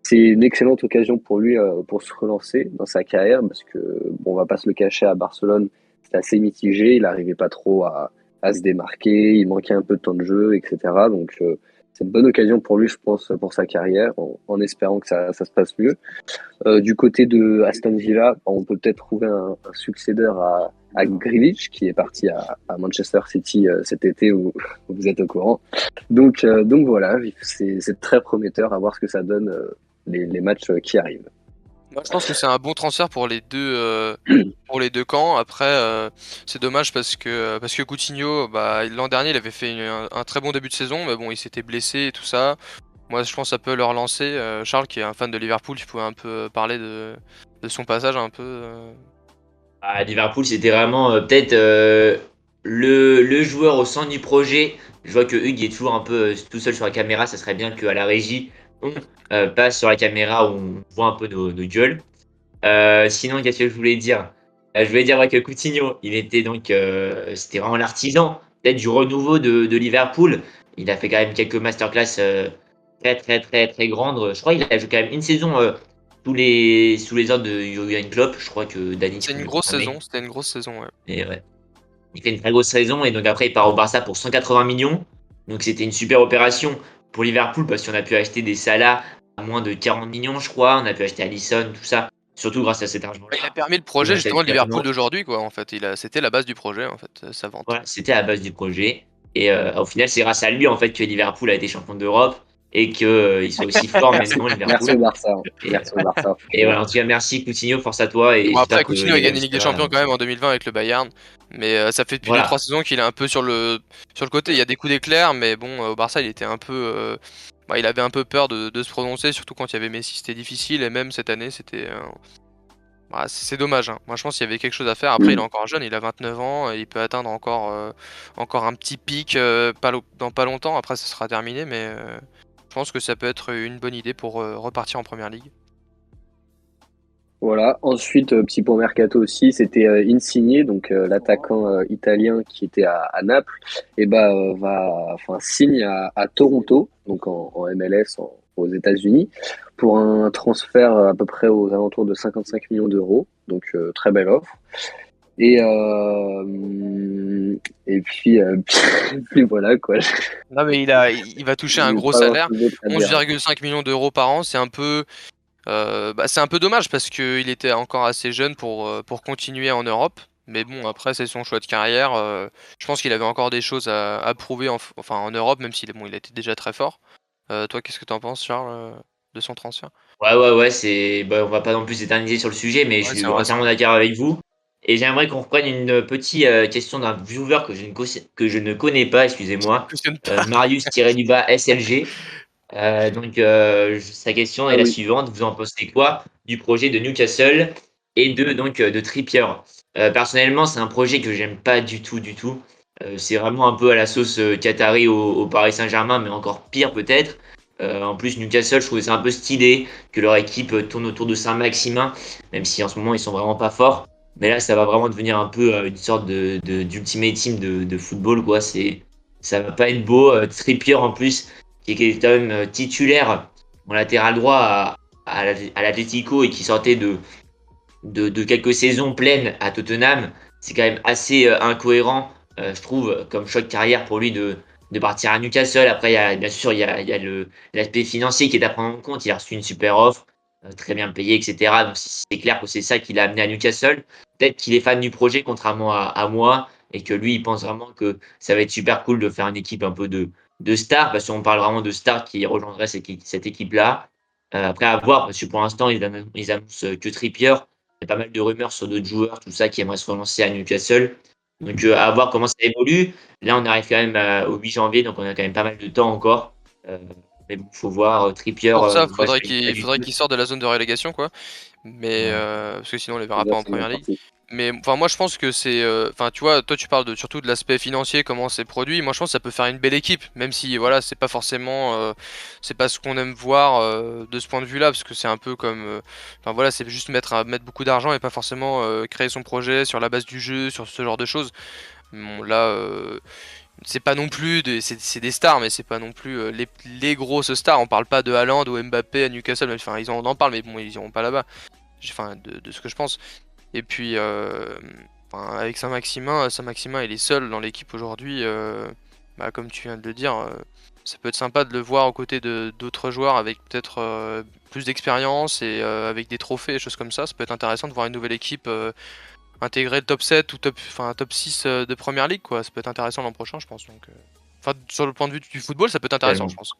C'est une excellente occasion pour lui euh, pour se relancer dans sa carrière parce que bon, on va pas se le cacher à Barcelone, c'était assez mitigé, il n'arrivait pas trop à, se démarquer, il manquait un peu de temps de jeu, etc. Donc euh, c'est une bonne occasion pour lui, je pense, pour sa carrière, en, espérant que ça, ça, se passe mieux. Euh, du côté de Aston Villa, on peut peut-être trouver un, un à, à qui est parti à, Manchester City euh, cet été, où, vous êtes au courant. Donc, donc voilà, c'est très prometteur à voir ce que ça donne les, matchs euh, qui arrivent. Moi, je pense que c'est un bon transfert pour les deux, euh, pour les deux camps. Après, euh, c'est dommage parce que, parce que Coutinho, bah, l'an dernier, il avait fait un, très bon début de saison, mais bon, il s'était blessé et tout ça. Moi, je pense que ça peut le relancer. Charles, qui est un fan de Liverpool, tu pouvais un peu parler de, de son passage un peu. À Liverpool, c'était vraiment peut-être le, le, joueur au centre du projet. Je vois que Hugues est toujours un peu tout seul sur la caméra. Ça serait bien qu'à la régie, euh, passe sur la caméra où on voit un peu nos, gueules. Euh, sinon, qu'est-ce que je voulais dire? Euh, Je voulais dire que Coutinho, il était donc, c'était vraiment l'artisan peut-être du renouveau de, Liverpool. Il a fait quand même quelques masterclass très très très très grandes. Je crois qu'il a joué quand même une saison sous les sous les ordres de Jurgen Klopp. Je crois que Danny. C'était une grosse saison. C'était une grosse saison. Ouais. Et ouais. Il fait une très grosse saison et donc après il part au Barça pour 180 millions. Donc c'était une super opération pour Liverpool parce qu'on a pu acheter des Salah à moins de 40 millions, je crois. On a pu acheter Allison, tout ça. Surtout grâce à cet argent. Il a permis le projet justement de Liverpool d'aujourd'hui, quoi. En fait, il a... c'était la base du projet, en fait, sa vente. Voilà, c'était la base du projet. Et euh, au final, c'est grâce à lui, en fait, que Liverpool a été champion d'Europe et qu'ils euh, sont aussi forts maintenant Liverpool. Merci au Barça. Merci au Barça. Et voilà, en tout cas, merci Coutinho, force à toi. Et bon, après, Coutinho a gagné Ligue des Champions quand même en 2020 avec le Bayern. Mais euh, ça fait depuis 2-3 saisons qu'il est un peu sur le, sur le côté. Il y a des coups d'éclair, mais bon, au Barça, il était un peu. Bah, il avait un peu peur de, se prononcer, surtout quand il y avait Messi, c'était difficile, et même cette année, c'était. Euh, bah, c'est dommage. Hein. Moi, je pense qu'il y avait quelque chose à faire. Après, il est encore jeune, il a 29 ans, et il peut atteindre encore, euh, encore un petit pic euh, dans pas longtemps. Après, ça sera terminé, mais je pense que ça peut être une bonne idée pour repartir en première ligue. Voilà. Ensuite, euh, petit point mercato aussi, c'était euh, Insigne, donc euh, l'attaquant italien qui était à, Naples, et bah va, enfin signe à, Toronto, donc en, MLS aux États-Unis, pour un transfert à peu près aux alentours de 55 millions d'euros, donc très belle offre. Et et puis, puis voilà quoi. Non mais il a, il va toucher un gros salaire, 11,5 millions d'euros par an, c'est un peu euh, bah, c'est un peu dommage parce qu'il était encore assez jeune pour, euh, pour continuer en Europe. Mais bon, après, c'est son choix de carrière. Euh, je pense qu'il avait encore des choses à, prouver en, enfin, en Europe, même s'il bon, il était déjà très fort. toi, qu'est-ce que tu en penses, Charles, de son transfert? Ouais, ouais, ouais. C'est... Bah, on va pas non plus s'éterniser sur le sujet, mais je suis entièrement d'accord avec vous. Et j'aimerais qu'on reprenne une petite question d'un viewer que je, ne que je ne connais pas, excusez-moi. Marius-du-bas SLG. Euh, donc, euh, sa question est ah la suivante. Vous en pensez quoi du projet de Newcastle et de, donc, de Trippier? Euh, Personnellement, c'est un projet que j'aime pas du tout, du tout. c'est vraiment un peu à la sauce Qatari au, Paris Saint-Germain, mais encore pire peut-être. en plus, Newcastle, je trouvais ça un peu stylé que leur équipe tourne autour de Saint-Maximin, même si en ce moment ils sont vraiment pas forts. Mais là, ça va vraiment devenir un peu une sorte de, d'ultimate team de, football, quoi. C'est, ça va pas être beau. Trippier en plus, qui est quand même euh, titulaire en latéral droit à, à, l'Atletico et qui sortait de, de, quelques saisons pleines à Tottenham, c'est quand même assez euh, incohérent, euh, je trouve, comme de carrière pour lui de, de partir à Newcastle. Après, il y a, bien sûr, il y a l'aspect financier qui est à prendre en compte. Il a reçu une super offre, très bien payée, etc. Donc, c'est clair que c'est ça qui l'a amené à Newcastle. Peut-être qu'il est fan du projet, contrairement à, moi, et que lui, il pense vraiment que ça va être super cool de faire une équipe un peu de, de stars, parce qu'on parle vraiment de stars qui rejoindraient cette, équipe-là. Euh, après, à voir, parce que pour l'instant, ils, annoncent que Trippier. Il y a pas mal de rumeurs sur d'autres joueurs, tout ça, qui aimeraient se relancer à Newcastle. Donc, euh, à voir comment ça évolue. Là, on arrive quand même au 8 janvier, donc on a quand même pas mal de temps encore. Euh, Mais bon, faut voir. Trippier. Pour ça, faudrait qu'il faudrait qu'il sorte de la zone de relégation, quoi. Mais parce que sinon, on les verra pas en première ligue. Mais enfin, moi je pense que c'est. Euh, enfin, tu vois, toi tu parles de, surtout de l'aspect financier, comment c'est produit. Moi je pense que ça peut faire une belle équipe, même si voilà, c'est pas forcément. Euh, c'est pas ce qu'on aime voir euh, de ce point de vue-là, parce que c'est un peu comme. Enfin voilà, c'est juste mettre, mettre beaucoup d'argent et pas forcément créer son projet sur la base du jeu, sur ce genre de choses. Bon, là. C'est pas non plus c'est des stars mais c'est pas non plus les, les, grosses stars on parle pas de Haaland ou Mbappé à Newcastle enfin ils en, en parlent mais bon ils iront pas là-bas enfin de, de, ce que je pense et puis, euh, avec Saint-Maximin, Saint-Maximin il est seul dans l'équipe aujourd'hui. Euh, bah, comme tu viens de le dire, euh, ça peut être sympa de le voir aux côtés d'autres joueurs avec peut-être plus d'expérience et avec des trophées, et choses comme ça. Ça peut être intéressant de voir une nouvelle équipe intégrer le top 7 ou top, enfin, top 6 de première ligue. Quoi. Ça peut être intéressant l'an prochain, je pense. Donc, enfin, sur le point de vue du football, ça peut être intéressant, je pense.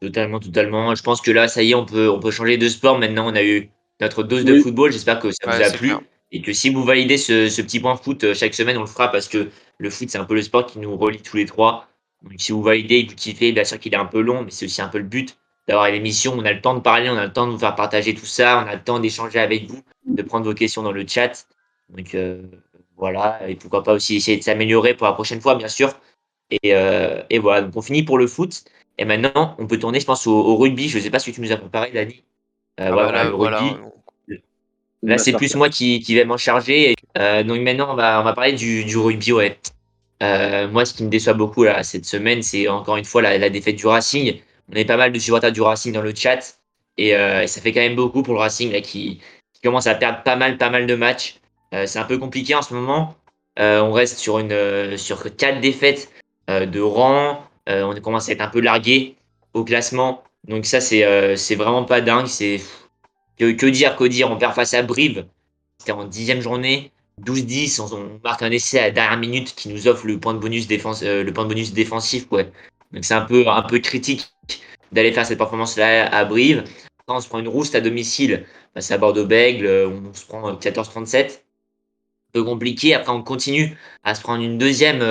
Totalement, totalement. Je pense que là, ça y est, on peut, on peut changer de sport. Maintenant, on a eu notre dose de football. J'espère que ça vous a plu. Et que si vous validez ce, petit point foot euh, chaque semaine, on le fera parce que le foot, c'est un peu le sport qui nous relie tous les trois. Donc si vous validez et que vous kiffez, bien sûr qu'il est un peu long, mais c'est aussi un peu le but d'avoir une émission. On a le temps de parler, on a le temps de vous faire partager tout ça, on a le temps d'échanger avec vous, de prendre vos questions dans le chat. Donc euh, voilà, et pourquoi pas aussi essayer de s'améliorer pour la prochaine fois, bien sûr. Et, euh, voilà, donc on finit pour le foot. Et maintenant, on peut tourner, je pense, au, rugby. Je ne sais pas ce que tu nous as préparé, Dani. Euh, ah voilà, bah voilà, Là, c'est plus moi qui, qui vais m'en charger. Donc maintenant, on va, on va parler du, du rugby. Ouais. Moi, ce qui me déçoit beaucoup là, cette semaine, c'est encore une fois la, la, défaite du Racing. On a pas mal de supporters du Racing dans le chat. Et, euh, ça fait quand même beaucoup pour le Racing là, qui, qui commence à perdre pas mal, pas mal de matchs. Euh, c'est un peu compliqué en ce moment. Euh, on reste sur, une, sur quatre défaites de rang. on commence à être un peu largué au classement. Donc ça, c'est c'est vraiment pas dingue. C'est que, dire, que dire On perd face à Brive. C'était en dixième journée. 12-10, on, marque un essai à la dernière minute qui nous offre le point de bonus, défense, euh, le point de bonus défensif. Ouais. Donc c'est un peu, un peu critique d'aller faire cette performance-là à Brive. on se prend une rouste à domicile face à Bordeaux-Bègle, euh, on se prend 14-37. Euh, un peu compliqué. Après, on continue à se prendre une deuxième,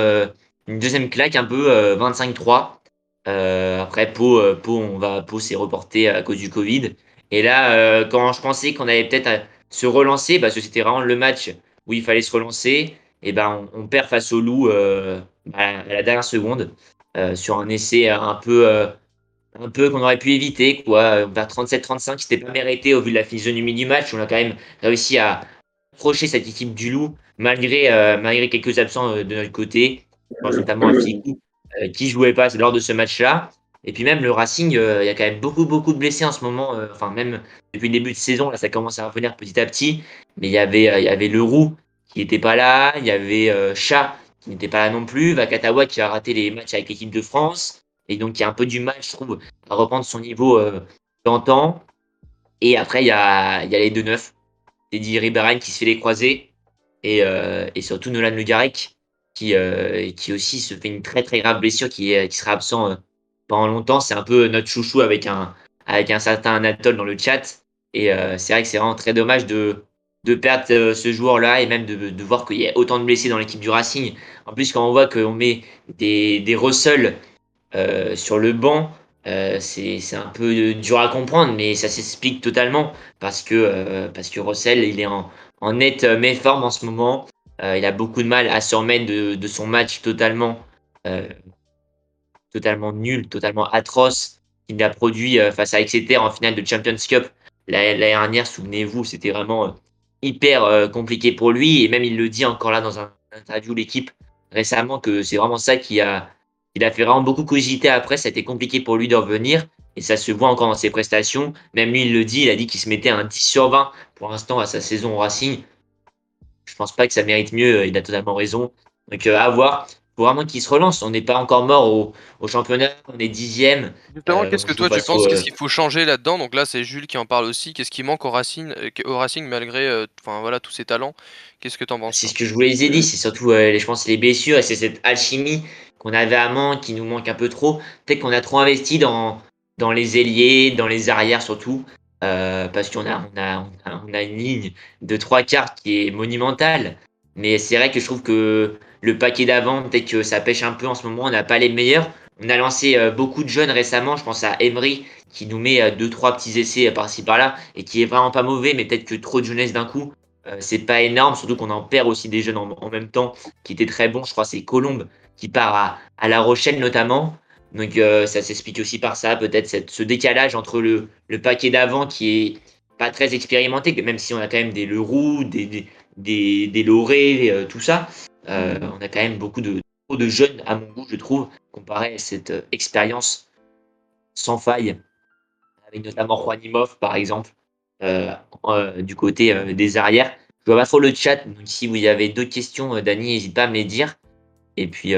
une deuxième claque, un peu 25-3. après, Pau, Pau, on va, Pau s'est reporté à cause du Covid. Et là, euh, quand je pensais qu'on allait peut-être se relancer, parce que c'était vraiment le match où il fallait se relancer, et ben on, perd face au loup euh, à la dernière seconde euh, sur un essai un peu, un peu qu'on aurait pu éviter, quoi. Vers 37-35, c'était pas mérité au vu de la physionomie du match. On a quand même réussi à approcher cette équipe du loup malgré, malgré quelques absents de notre côté, notamment un qui jouait pas lors de ce match-là. Et puis même le Racing, euh, il y a quand même beaucoup beaucoup de blessés en ce moment. Euh, enfin même depuis le début de saison, là ça commence à revenir petit à petit. Mais il y avait euh, il y avait Leroux qui n'était pas là, il y avait Chat qui n'était pas là non plus, Vakatawa qui a raté les matchs avec l'équipe de France et donc qui a un peu du mal, je trouve, à reprendre son niveau d'antan. Et après il y a il y a les deux neufs, Teddy Ribérain qui se fait les croisés et, et surtout Nolan Le Garec qui qui aussi se fait une très très grave blessure qui qui sera absent pendant longtemps. C'est un peu notre chouchou avec un, avec un certain Anatole dans le chat. Et euh, c'est vrai que c'est vraiment très dommage de, de perdre euh, ce joueur-là et même de, de voir qu'il y a autant de blessés dans l'équipe du Racing. En plus, quand on voit qu'on met des, des Russell euh, sur le banc, c'est un peu dur à comprendre, mais ça s'explique totalement parce que, parce que Russell, il est en, en nette méforme en ce moment. il a beaucoup de mal à se remettre de, son match totalement totalement nul, totalement atroce qu'il a produit euh, face à Exeter en finale de Champions Cup l'année dernière. Souvenez-vous, c'était vraiment euh, hyper euh, compliqué pour lui. Et même il le dit encore là dans un interview l'équipe récemment que c'est vraiment ça qui a, il a fait vraiment beaucoup cogiter après. Ça a été compliqué pour lui de revenir. Et ça se voit encore dans ses prestations. Même lui, il le dit, il a dit qu'il se mettait un 10 sur 20 pour l'instant à sa saison au Racing. Je pense pas que ça mérite mieux. Il a totalement raison. Donc à voir vraiment qu'il se relance. On n'est pas encore mort au, championnat, on est dixième. Euh, qu'est-ce que toi tu penses Qu'est-ce qu'il faut changer là-dedans? Donc là, c'est Jules qui en parle aussi. Qu'est-ce qui manque au Racing, euh, au Racing malgré euh, enfin, voilà, tous ses talents? Qu'est-ce que tu en penses C'est ce que je voulais les dire. C'est surtout, je pense, les blessures et c'est cette alchimie qu'on avait à main qui nous manque un peu trop. Peut-être qu'on a trop investi dans, dans les ailiers, dans les arrières surtout. parce qu'on a, on a, on a, une ligne de trois cartes qui est monumentale. Mais c'est vrai que je trouve que le paquet d'avant, peut-être que ça pêche un peu en ce moment, on n'a pas les meilleurs. on a lancé beaucoup de jeunes récemment. Je pense à Emery qui nous met deux trois petits essais par-ci par-là et qui est vraiment pas mauvais, mais peut-être que trop de jeunesse d'un coup. c'est pas énorme, surtout qu'on en perd aussi des jeunes en, même temps qui étaient très bons. Je crois c'est Colombe qui part à, La Rochelle notamment. Donc ça s'explique aussi par ça, peut-être ce décalage entre le, paquet d'avant qui est pas très expérimenté, même si on a quand même des Leroux, des, des, des, Loré, euh, tout ça. Euh, on a quand même beaucoup de, de jeunes, à mon goût, je trouve, comparé à cette euh, expérience sans faille, avec notamment Juanimov, par exemple, du côté des arrières. Je vois pas trop le chat, donc si vous y avez d'autres questions, Dani, n'hésite pas à me les dire. Et puis,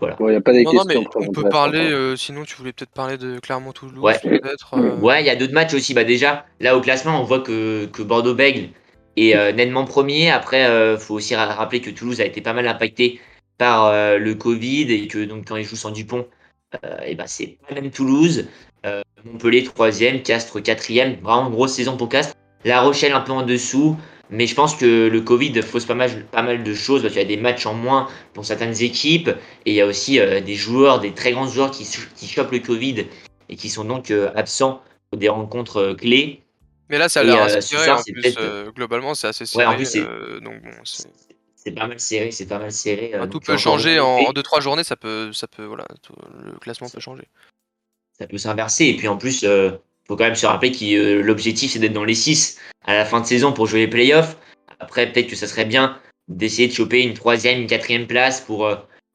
voilà. Il a pas des questions. on peut parler, sinon tu voulais peut-être parler de Clermont-Toulouse. Ouais, il y a d'autres matchs aussi. Bah, déjà, là au classement, on voit que, que Bordeaux-Bègle et euh, nettement premier. Après, euh, faut aussi rappeler que Toulouse a été pas mal impacté par euh, le Covid et que donc quand ils jouent sans Dupont, et ben c'est pas même Toulouse. Montpellier troisième, Castres quatrième. Vraiment grosse saison pour Castres. La Rochelle un peu en dessous. Mais je pense que le Covid fausse pas mal, pas mal de choses parce qu'il y a des matchs en moins pour certaines équipes et il y a aussi des joueurs, des très grands joueurs qui, qui chopent le Covid et qui sont donc absents des rencontres clés. Mais là, ça a l'air assez serré. En plus, euh, globalement, c'est assez serré. Euh, c'est pas mal serré, c'est pas mal serré. tout peut changer en 2-3 journées, ça peut, ça peut, voilà, le classement peut changer. Ça peut s'inverser. Et puis en plus, il euh, faut quand même se rappeler que l'objectif c'est d'être dans les 6 à la fin de saison pour jouer les playoffs. Après, peut-être que ça serait bien d'essayer de choper une troisième, une quatrième place pour,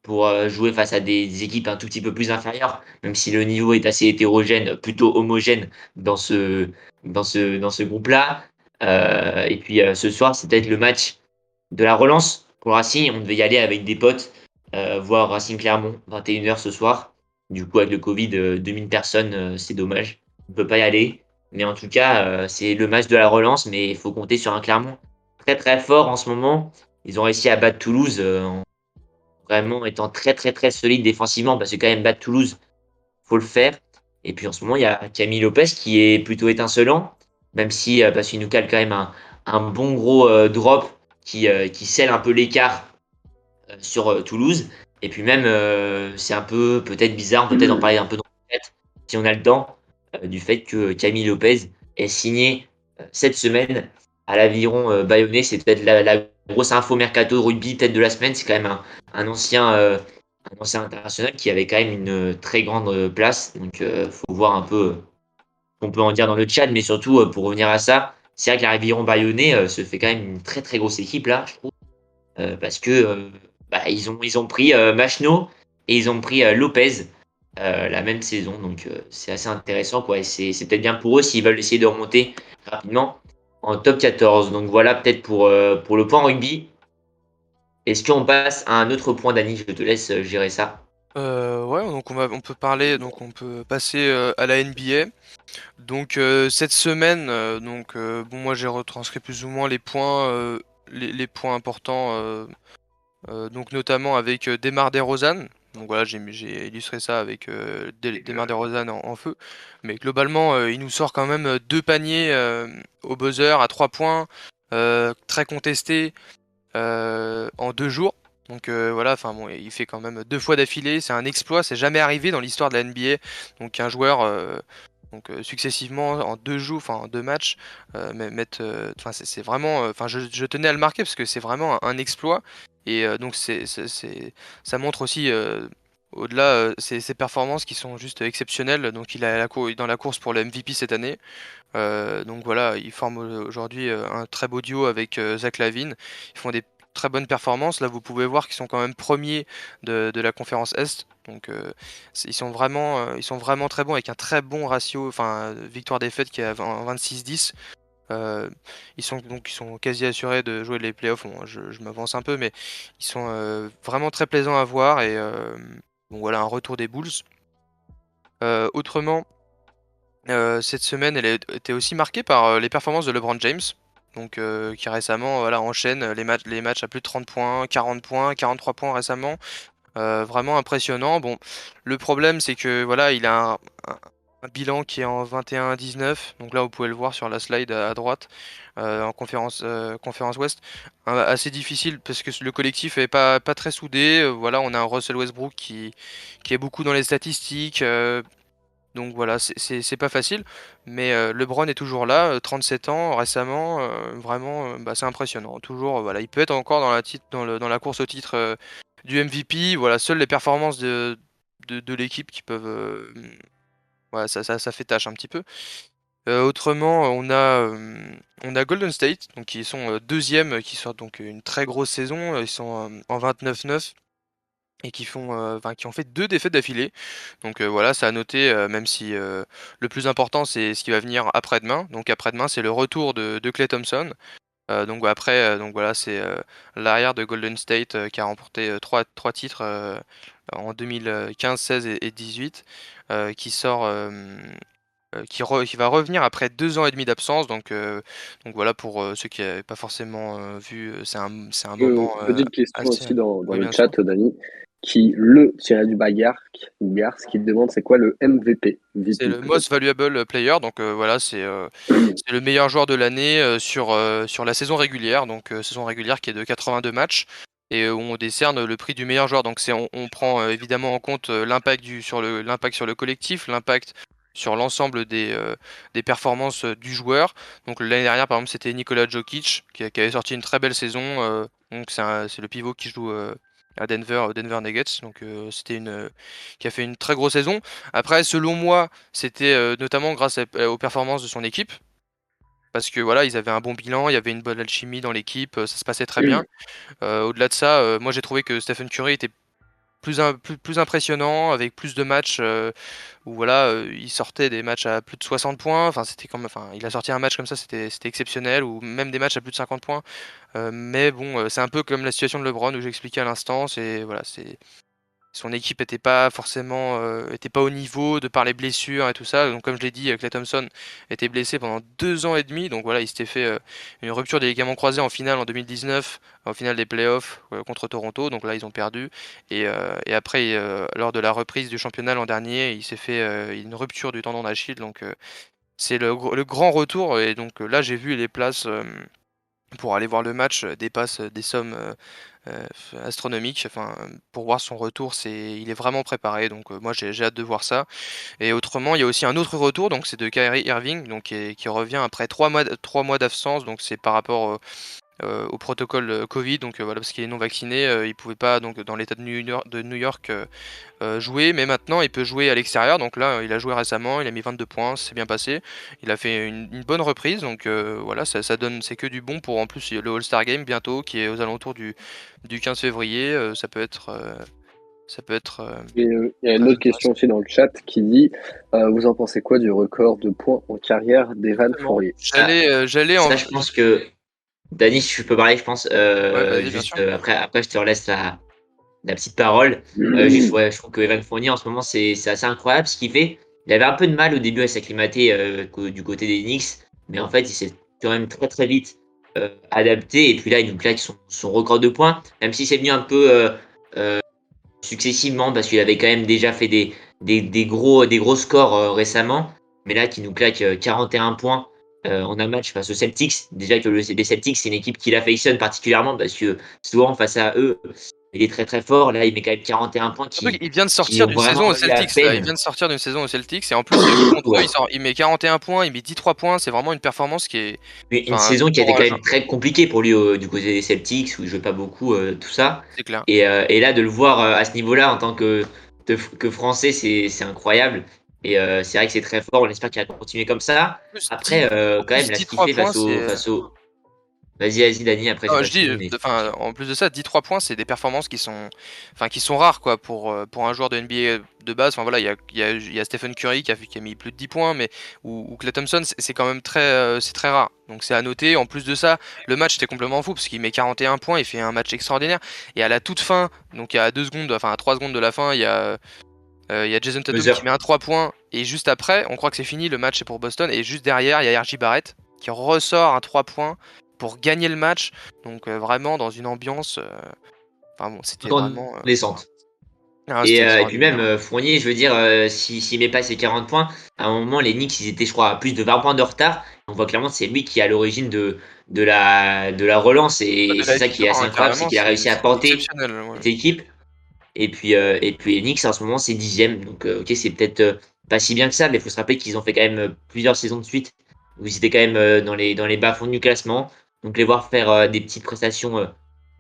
pour jouer face à des, équipes un tout petit peu plus inférieures, même si le niveau est assez hétérogène, plutôt homogène dans ce, dans ce, dans ce groupe-là. Euh, et puis euh, ce soir, c'est peut-être le match de la relance pour Racing. On devait y aller avec des potes, euh, voir Racing Clermont, 21h ce soir. Du coup, avec le Covid, 2000 personnes, c'est dommage. On ne peut pas y aller. Mais en tout cas, c'est le match de la relance, mais il faut compter sur un Clermont très très fort en ce moment. Ils ont réussi à battre Toulouse en vraiment étant très très très solide défensivement, parce que quand même battre Toulouse, faut le faire. Et puis en ce moment, il y a Camille Lopez qui est plutôt étincelant, même si euh, parce qu'il nous cale quand même un, bon gros euh, drop qui, euh, qui scelle un peu l'écart sur Toulouse. Et puis même, c'est un peu peut-être bizarre, peut-être en parler un peu dans le si on a le temps, du fait que Camille Lopez ait signé cette semaine à l'aviron bayonnais. C'est peut-être la, grosse info mercato rugby, tête de la semaine. C'est quand même un, un ancien international qui avait quand même une très grande place. Donc, il euh, faut voir un peu ce qu'on peut en dire dans le chat. Mais surtout, euh, pour revenir à ça, c'est vrai que la Riviron Bayonnais euh, se fait quand même une très très grosse équipe là, je trouve. parce que bah, ils, ont, ils ont pris Machno et ils ont pris Lopez la même saison. Donc, c'est assez intéressant. Quoi. c'est, peut-être bien pour eux s'ils veulent essayer de remonter rapidement en top 14. Donc, voilà peut-être pour, pour le point rugby. Est-ce qu'on passe à un autre point, Dani? Je te laisse euh, gérer ça. Euh, ouais, donc on, on, peut parler, donc on peut passer euh, à la NBA. Donc cette semaine, donc bon, moi j'ai retranscrit plus ou moins les points, importants, donc notamment avec Demar Derozan. Donc voilà, j'ai illustré ça avec Demar Derozan en, en, feu. Mais globalement, il nous sort quand même deux paniers au buzzer à trois points, très contestés. Euh, en deux jours. Donc euh, voilà, enfin bon, il fait quand même deux fois d'affilée, c'est un exploit, c'est jamais arrivé dans l'histoire de la NBA. Donc un joueur euh, donc successivement en deux jours, enfin en deux matchs, mettre, enfin c'est vraiment, enfin je, tenais à le marquer parce que c'est vraiment un, exploit et donc c'est ça montre aussi au-delà ses, performances qui sont juste exceptionnelles. Donc il est dans la course pour le MVP cette année. donc voilà, il forme aujourd'hui un très beau duo avec Zach Lavine. Ils font des très bonnes performances. Là, vous pouvez voir qu'ils sont quand même premiers de, la conférence Est. Donc ils sont vraiment ils sont vraiment très bons avec un très bon ratio, enfin victoire-défaite qui est à 26-10. Ils sont donc ils sont quasi assurés de jouer les playoffs. je, m'avance un peu, mais ils sont vraiment très plaisants à voir et donc voilà, un retour des Bulls. Euh, autrement, euh, cette semaine, elle a été aussi marquée par euh, les performances de LeBron James. Donc, qui récemment voilà, enchaîne les, matchs, les matchs à plus de 30 points, 40 points, 43 points récemment. vraiment impressionnant. Bon, le problème, c'est que voilà, il a un, bilan qui est en 21-19. Donc là, vous pouvez le voir sur la slide à, droite, en conférence, conférence Ouest. assez difficile parce que le collectif est pas, pas très soudé. voilà, on a un Russell Westbrook qui, qui est beaucoup dans les statistiques. donc voilà, c'est pas facile. Mais LeBron est toujours là, 37 ans récemment. vraiment, bah, c'est impressionnant. Toujours, voilà, il peut être encore dans la, titre, dans, le, dans la course au titre du MVP. Voilà, seules les performances de, de, l'équipe qui peuvent. Ça, ça, fait tâche un petit peu. autrement, on a, on a Golden State, donc qui sont deuxième, qui sortent donc une très grosse saison. Ils sont en 29-9 et qui font, qui ont fait deux défaites d'affilée. Donc voilà, ça a noté, même si le plus important c'est ce qui va venir après-demain. Donc après-demain, c'est le retour de, de Clay Thompson. Euh, donc après, euh, donc voilà, c'est euh, l'arrière de Golden State qui a remporté trois, trois titres en 2015, 16 et, 18, qui sort. Qui, qui, va revenir après deux ans et demi d'absence. Donc, donc voilà, pour ceux qui n'avaient pas forcément vu, c'est un, un moment. Petite question aussi dans, dans le chat, Dani qui le tiré du bagarre qui te demande c'est quoi le MVP C'est le Most Valuable Player, donc euh, voilà, euh, c'est le meilleur joueur de l'année euh, sur, sur la saison régulière, donc saison régulière qui est de 82 matchs, et où on décerne le prix du meilleur joueur. Donc on, prend évidemment en compte l'impact sur, le, sur le collectif, l'impact sur l'ensemble des, des performances du joueur. Donc l'année dernière, par exemple, c'était Nikola Jokic qui, avait sorti une très belle saison. donc c'est le pivot qui joue à Denver, Denver Nuggets. Donc euh, c'était une euh, qui a fait une très grosse saison. Après, selon moi, c'était euh, notamment grâce aux performances de son équipe. Parce que voilà, ils avaient un bon bilan, il y avait une bonne alchimie dans l'équipe, ça se passait très bien. Au-delà de ça, moi j'ai trouvé que Stephen Curry était plus, plus, impressionnant, avec plus de matchs euh, où voilà, euh, il sortait des matchs à plus de 60 points. Enfin, c'était comme, enfin, il a sorti un match comme ça, c'était exceptionnel, ou même des matchs à plus de 50 points. Euh, mais bon, c'est un peu comme la situation de LeBron où j'expliquais à l'instant. C'est voilà, c'est son équipe n'était pas forcément euh, au niveau de par les blessures et tout ça. Donc comme je l'ai dit, Clay Thompson était blessé pendant deux ans et demi. Donc voilà, il s'était fait euh, une rupture des ligaments croisés en finale en 2019, en finale des playoffs euh, contre Toronto. Donc là, ils ont perdu. Et, après, lors de la reprise du championnat l'an dernier, il s'est fait une rupture du tendon d'Achille. Donc c'est le, grand retour. Et donc là, j'ai vu les places pour aller voir le match dépassent des sommes astronomiques. Enfin, pour voir son retour, c'est, il est vraiment préparé. Donc moi, j'ai, hâte de voir ça. Et autrement, il y a aussi un autre retour. Donc c'est de Kyrie Irving, donc qui, revient après trois mois, trois mois d'absence. Donc c'est par rapport euh, au protocole euh, Covid. Donc euh, voilà, parce qu'il est non vacciné, il pouvait pas donc dans l'État de New York, de New York jouer. Mais maintenant, il peut jouer à l'extérieur. Donc là, il a joué récemment, il a mis 22 points, c'est bien passé. Il a fait une, bonne reprise. Donc voilà, ça, ça donne, c'est que du bon pour en plus le All-Star Game bientôt, qui est aux alentours du, du 15 février. ça peut être ça peut être. il y a une autre question aussi dans le chat qui dit Vous en pensez quoi du record de points en carrière d'Evan Fourier J'allais, j'allais en. je pense que Dani, si je peux parler, je pense. Euh, juste, euh, après, après, je te relaisse la, la petite parole. Euh, juste, ouais, je trouve que Evan Fournier, en ce moment, c'est assez incroyable ce qu'il fait. Il avait un peu de mal au début à s'acclimater du côté des Knicks, mais en fait, il s'est quand même très très vite adapté. Et puis là, il nous claque son, son record de points, même si c'est venu un peu successivement, parce qu'il avait quand même déjà fait des, des, des gros, des gros scores récemment. Mais là, qui nous claque 41 points euh, on a un match face aux Celtics. Déjà que le, les Celtics, c'est une équipe qui l'affectionne particulièrement parce que souvent face à eux, il est très très fort. Là, il met quand même 41 points. il vient de sortir d'une saison aux Celtics. il vient de sortir d'une saison aux Celtics et en plus, il, met 41 points, il met 13 points. C'est vraiment une performance qui est. une saison qui a été quand même très compliquée pour lui du côté des Celtics où il joue pas beaucoup, euh, tout ça. C'est clair. Euh, et, là, de le voir à ce niveau-là en tant que, que français, c'est incroyable. Et euh, c'est vrai que c'est très fort. On espère qu'il va continuer comme ça. Après, euh, quand même, la fait face au, face au, Vas-y, vas-y, Dani. Après, je dis, enfin, en plus de ça, 10-3 points, c'est des performances qui sont, enfin, qui sont rares, quoi, pour, euh, pour un joueur de NBA de base. Enfin voilà, il y a, y, a, y a, Stephen Curry qui a, qui a, mis plus de 10 points, mais ou, ou Clay Thompson, c'est quand même très, c'est très rare. Donc c'est à noter. En plus de ça, le match était complètement fou parce qu'il met 41 points, il fait un match extraordinaire. Et à la toute fin, donc à 2 secondes, enfin à 3 secondes de la fin, il y a il y a Jason Tatum qui met un 3 points et juste après, on croit que c'est fini, le match est pour Boston et juste derrière, il y a RJ Barrett qui ressort un 3 points pour gagner le match. Donc euh, vraiment dans une ambiance. Euh, enfin bon, c'était vraiment. Descente. Ah, et, puis même Fournier, je veux dire, s'il si, met pas ses 40 points, à un moment les Knicks ils étaient je crois à plus de 20 points de retard. On voit clairement c'est lui qui est à l'origine de, de, la, de la relance et c'est ça qui est assez incroyable, c'est qu'il a réussi à porter cette équipe. Et puis, euh, et puis Enix, en ce moment, c'est dixième. Donc, euh, ok, c'est peut-être euh, pas si bien que ça, mais il faut se rappeler qu'ils ont fait quand même plusieurs saisons de suite où ils étaient quand même dans les, dans les bas-fonds du classement. Donc, les voir faire des petites prestations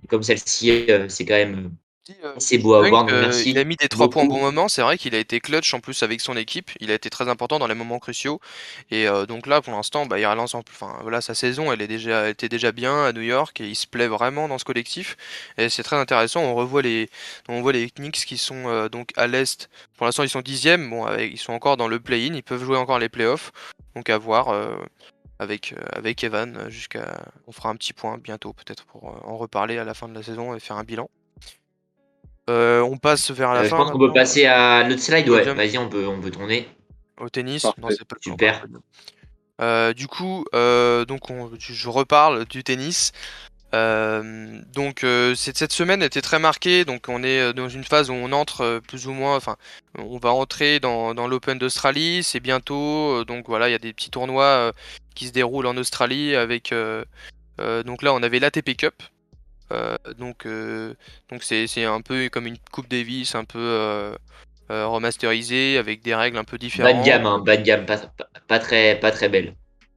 comme celle-ci, c'est quand même euh, c'est beau à voir, merci. Il a mis des trois points au bon moment. C'est vrai qu'il a été clutch en plus avec son équipe. Il a été très important dans les moments cruciaux. Et euh, donc là, pour l'instant, bah, il relance enfin voilà, sa saison, elle est déjà, était déjà bien à New York et il se plaît vraiment dans ce collectif. Et c'est très intéressant. On revoit les, on voit les Knicks qui sont euh, donc à l'est. Pour l'instant, ils sont dixièmes. Bon, ils sont encore dans le play-in. Ils peuvent jouer encore les playoffs. Donc à voir. avec, avec Evan jusqu'à. On fera un petit point bientôt, peut-être, pour en reparler à la fin de la saison et faire un bilan. Euh, on passe vers la euh, fin. Je pense qu'on peut passer à notre slide. Ouais, vas-y, on peut, on peut tourner. Au tennis Non, c'est pas Super. Euh, du coup, donc je reparle du tennis. donc cette semaine était très marquée. Donc on est dans une phase où on entre plus ou moins. Enfin, on va entrer dans, dans l'Open d'Australie. C'est bientôt. donc voilà, il y a des petits tournois qui se déroulent en Australie avec. donc là, on avait l'ATP Cup. Euh, donc euh, donc c'est un peu comme une Coupe Davis un peu euh, remasterisée avec des règles un peu différentes. Bas de gamme, hein, bas de gamme, pas, très, pas très belle.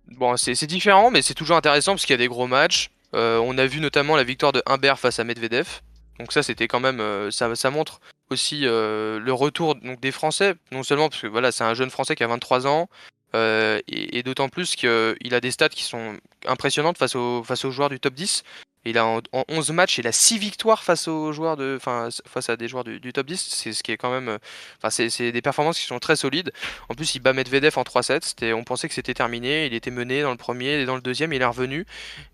Bon, c'est différent, mais c'est toujours intéressant parce qu'il y a des gros matchs. on a vu notamment la victoire de Humbert face à Medvedev. Donc ça, c'était quand même, ça, ça montre aussi le retour donc, des Français, non seulement parce que voilà, c'est un jeune Français qui a 23 ans, et, et d'autant plus qu'il a des stats qui sont impressionnantes face aux, face aux joueurs du top 10. Il a en, 11 matchs, il a 6 victoires face aux joueurs à des joueurs du, top 10. C'est ce qui est quand même, euh, enfin, c'est des performances qui sont très solides. En plus, il bat Medvedev en 3-7. On pensait que c'était terminé. Il était mené dans le premier et dans le deuxième, il est revenu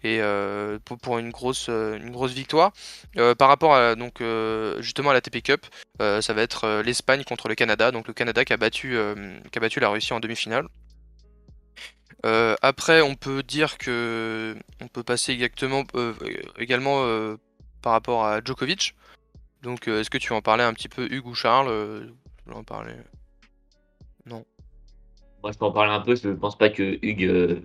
euh, pour, une grosse, euh, victoire. par rapport à donc justement à la TP Cup, ça va être l'Espagne contre le Canada. Donc le Canada qui a battu la Russie en demi-finale. Euh, après, on peut dire que on peut passer exactement, euh, également euh, par rapport à Djokovic. Donc, est-ce que tu veux en parler un petit peu, Hugues ou Charles en parler? Non. Moi, je peux en parler un peu. Je ne pense pas que Hugues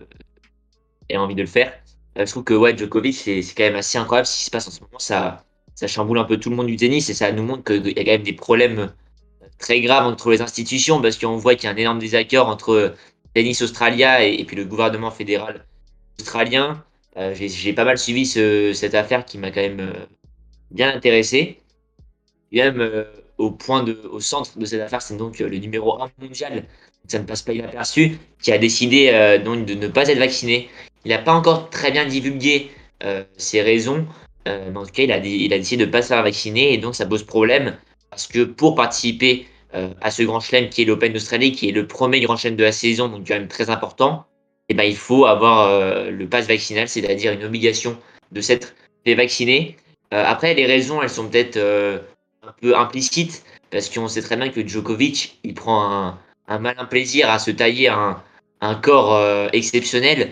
ait envie de le faire. je trouve que ouais, Djokovic, c'est quand même assez incroyable ce qui se passe en ce moment. Ça, ça chamboule un peu tout le monde du tennis et ça nous montre qu'il y a quand même des problèmes très graves entre les institutions parce qu'on voit qu'il y a un énorme désaccord entre Tennis Australia et, puis le gouvernement fédéral australien. Euh, j'ai pas mal suivi cette affaire qui m'a quand même euh, bien intéressé. Même euh, au point au centre de cette affaire, c'est donc le numéro 1 mondial, ça ne passe pas inaperçu, qui a décidé donc de ne pas être vacciné. Il n'a pas encore très bien divulgué ses raisons, mais en tout cas, il a, il a décidé de ne pas se faire vacciner et donc ça pose problème parce que pour participer à ce grand chelem qui est l'Open d'Australie, qui est le premier grand chelem de la saison, donc quand même très important, eh ben, il faut avoir euh, le pass vaccinal, c'est-à-dire une obligation de s'être fait vacciner. Euh, après, les raisons, elles sont peut-être un peu implicites, parce qu'on sait très bien que Djokovic, il prend un, un malin plaisir à se tailler un, un corps exceptionnel.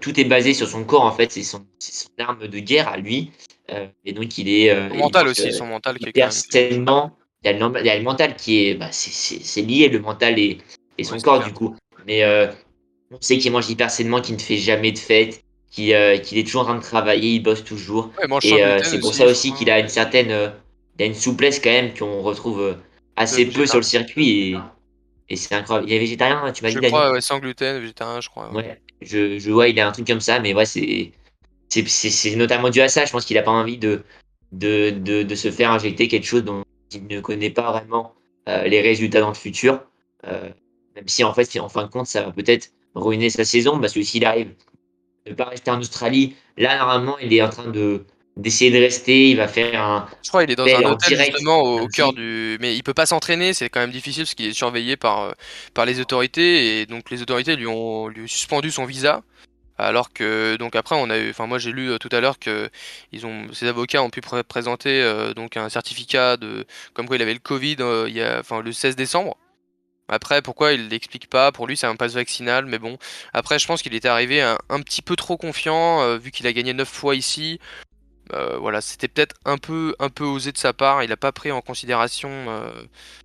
tout est basé sur son corps, en fait, c'est son, son, arme de guerre à lui. et donc, il est. Son mental aussi, son mental qui est il y, a le, mental qui est. Bah, c'est lié, le mental et, et son corps, du coup. Mais euh, on sait qu'il mange hyper sainement, qu'il ne fait jamais de fête, qu'il euh, est toujours en train de travailler, il bosse toujours. et euh, c'est pour ça aussi qu'il a une certaine. il a une souplesse quand même qu'on retrouve assez peu sur le circuit. Et, et c'est incroyable. Il est végétarien, tu m'as dit, Je crois, ouais, sans gluten, végétarien, je crois. Ouais, je, je vois, il a un truc comme ça, mais ouais, c'est. C'est notamment dû à ça. Je pense qu'il n'a pas envie de, de, de, de, se faire injecter quelque chose dont, qui ne connaît pas vraiment euh, les résultats dans le futur. Euh, même si en fait, en fin de compte, ça va peut-être ruiner sa saison parce que s'il arrive de ne pas rester en Australie, là normalement, il est en train de d'essayer de rester, il va faire un. Je crois qu'il est dans un hôtel justement au, cœur du. Mais il peut pas s'entraîner, c'est quand même difficile parce qu'il est surveillé par, euh, par les autorités et donc les autorités lui ont lui suspendu son visa. Alors que donc après on a eu, enfin moi j'ai lu euh, tout à l'heure que ils ces avocats ont pu présenter euh, donc un certificat de comme quoi il avait le Covid euh, enfin le 16 décembre. Après pourquoi il l'explique pas? Pour lui c'est un passe vaccinal, mais bon. Après je pense qu'il était arrivé un, petit peu trop confiant vu qu'il a gagné 9 fois ici. Euh, voilà, c'était peut-être un peu, un peu osé de sa part. Il n'a pas pris en considération euh,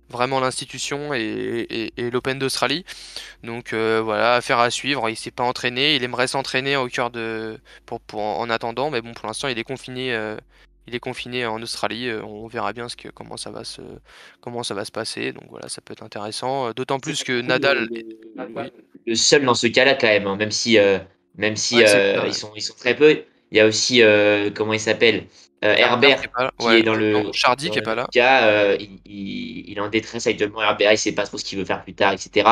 vraiment l'institution et, l'Open d'Australie. Donc euh, voilà, affaire à suivre. Il s'est pas entraîné. Il aimerait s'entraîner au cœur de, pour, en attendant, mais bon, pour l'instant, il est confiné. il est confiné en Australie. on verra bien ce que, comment ça va se, comment ça va se passer. Donc voilà, ça peut être intéressant. D'autant plus que Nadal. Le, seul dans ce cas-là quand même, hein, même si, même si ils sont, ils sont très peu il y a aussi, euh, comment il s'appelle euh, Herbert, qui est, dans le. Chardy qui est pas là. Cas, euh, il, est en détresse actuellement. Herbert, il sait pas trop ce qu'il veut faire plus tard, etc.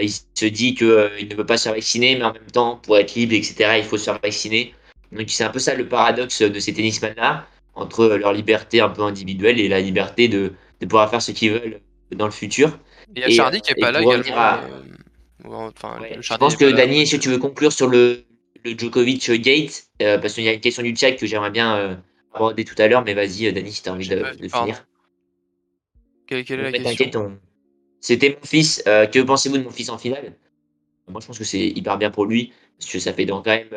il se dit qu'il ne veut pas se faire vacciner, mais en même temps, pour être libre, etc., il faut se faire vacciner. Donc, c'est un peu ça le paradoxe de ces tennisman-là, entre leur liberté un peu individuelle et la liberté de, de pouvoir faire ce qu'ils veulent dans le futur. Il y a Chardy qui est pas là également. Enfin, je pense que Dany, si tu veux conclure sur le, le Djokovic Gate, euh, parce qu'il y a une question du chat que j'aimerais bien euh, aborder tout à l'heure, mais vas-y, euh, Dani, si tu as envie de, finir. Quelle, est la question C'était mon fils. que pensez-vous de mon fils en finale? Moi, je pense que c'est hyper bien pour lui, parce que ça fait donc quand même.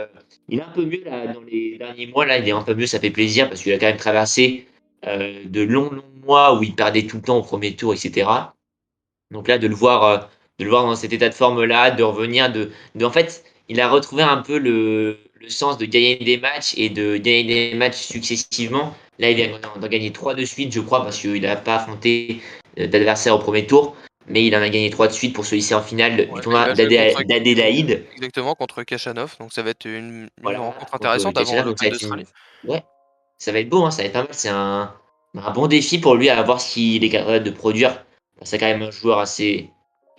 il est un peu mieux là, dans les derniers mois, là, il est un peu mieux, ça fait plaisir, parce qu'il a quand même traversé de longs, longs mois où il perdait tout le temps au premier tour, etc. Donc là, de le voir, de le voir dans cet état de forme-là, de revenir, de, de en fait, il a retrouvé un peu le, sens de gagner des matchs et de gagner des matchs successivement. Là, il vient d'en gagner trois de suite, je crois, parce qu'il n'a pas affronté euh, d'adversaire au premier tour. Mais il en a gagné trois de suite pour se hisser en finale du tournoi d'Adélaïde. Exactement, contre Kachanov. Donc ça va être une, rencontre intéressante avant d'Australie. Ouais, ça va être beau, hein, ça va être pas mal. C'est un, un bon défi pour lui à voir ce qu'il est capable de produire. C'est quand même un joueur assez,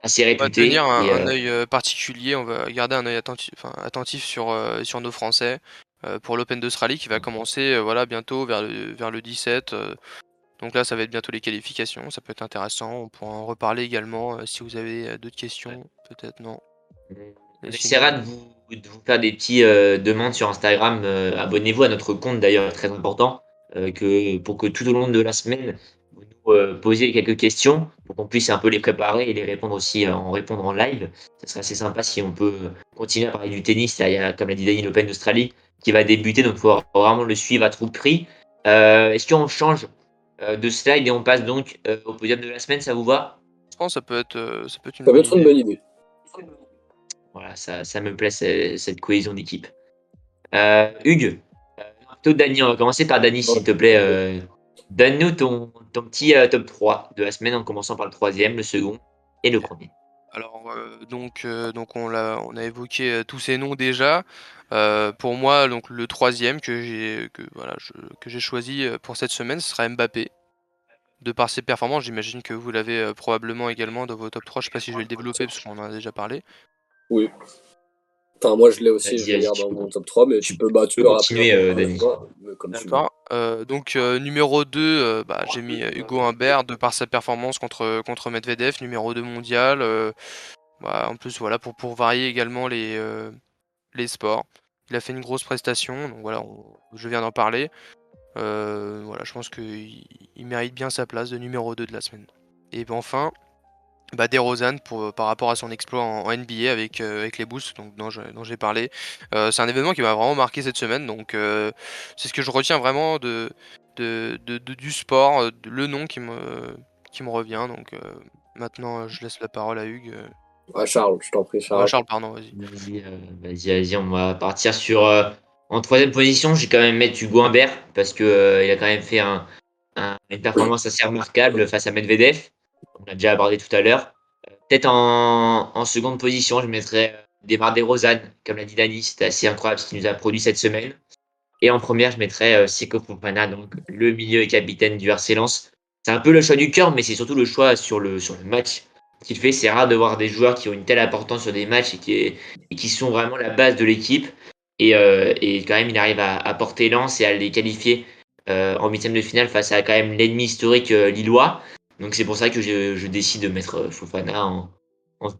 assez réputé. On va tenir un, euh, œil euh, particulier, on va garder un œil attentif, attentif sur, euh, sur nos Français pour l'Open d'Australie qui va commencer voilà, bientôt vers le, vers le 17. donc là, ça va être bientôt les qualifications, ça peut être intéressant. On pourra en reparler également si vous avez d'autres questions. Peut-être non. On essaiera de vous, de vous faire des petites demandes sur Instagram. Abonnez-vous à notre compte d'ailleurs, très important, que, pour que tout au long de la semaine, poser quelques questions pour qu'on puisse un peu les préparer et les répondre aussi euh, en répondre en live. Ce serait assez sympa si on peut continuer à parler du tennis. il y a, comme l'a dit Daniel l'Open d'Australie qui va débuter, donc il faut vraiment le suivre à tout prix. Euh, est-ce qu'on change de slide et on passe donc au podium de la semaine Ça vous va? Je pense que ça peut être, ça peut être une, bonne, idée. Voilà, ça, ça me plaît cette, cohésion d'équipe. Hugues, plutôt Dani, on va commencer par Dani, s'il te plaît. Donne-nous ton, petit euh, top 3 de la semaine en commençant par le troisième, le second et le premier. Alors, euh, donc, euh, donc on, a, on a évoqué tous ces noms déjà. pour moi, donc, le troisième que j'ai que, voilà, que j'ai choisi pour cette semaine, ce sera Mbappé. De par ses performances, j'imagine que vous l'avez probablement également dans vos top 3. Je ne sais pas si je vais le développer parce qu'on en a déjà parlé. Oui. Enfin, moi je l'ai aussi, je regarde dans mon top 3, mais tu peux, bah, tu peux continuer, euh, D'accord. Euh, donc, euh, numéro 2, bah, j'ai mis Hugo Humbert de par sa performance contre, contre Medvedev, numéro 2 mondial. Bah, en plus, voilà, pour, pour varier également les, les sports. Il a fait une grosse prestation, donc voilà, je viens d'en parler. voilà, je pense qu'il il mérite bien sa place de numéro 2 de la semaine. Et ben, enfin, bah, DeRozan pour, euh, par rapport à son exploit en, NBA avec, euh, avec les Boosts donc, dont, j'ai parlé. Euh, c'est un événement qui m'a vraiment marqué cette semaine, donc c'est ce que je retiens vraiment de, de, du sport, le nom qui me, qui me revient. Donc maintenant, je laisse la parole à Hugues. Charles, je t'en prie, Charles. Charles, pardon, vas-y. Vas-y, vas-y, on va partir sur. en troisième position, j'ai quand même mettre Hugo Humbert parce qu'il il a quand même fait un, une performance assez remarquable face à Medvedev on l'a déjà abordé tout à l'heure. Euh, peut-être en, seconde position, je mettrais euh, Demar DeRozan, comme l'a dit Dani, c'était assez incroyable ce qu'il nous a produit cette semaine. Et en première, je mettrais euh, Seko Fofana, donc le milieu et capitaine du RC Lens. C'est un peu le choix du cœur, mais c'est surtout le choix sur le, sur le match qu'il fait. C'est rare de voir des joueurs qui ont une telle importance sur des matchs et qui, qui sont vraiment la base de l'équipe. Et, quand même, il arrive à, porter Lens et à les qualifier en huitième de finale face à quand même l'ennemi historique lillois. Donc c'est pour ça que je, décide de mettre euh, Fofana en,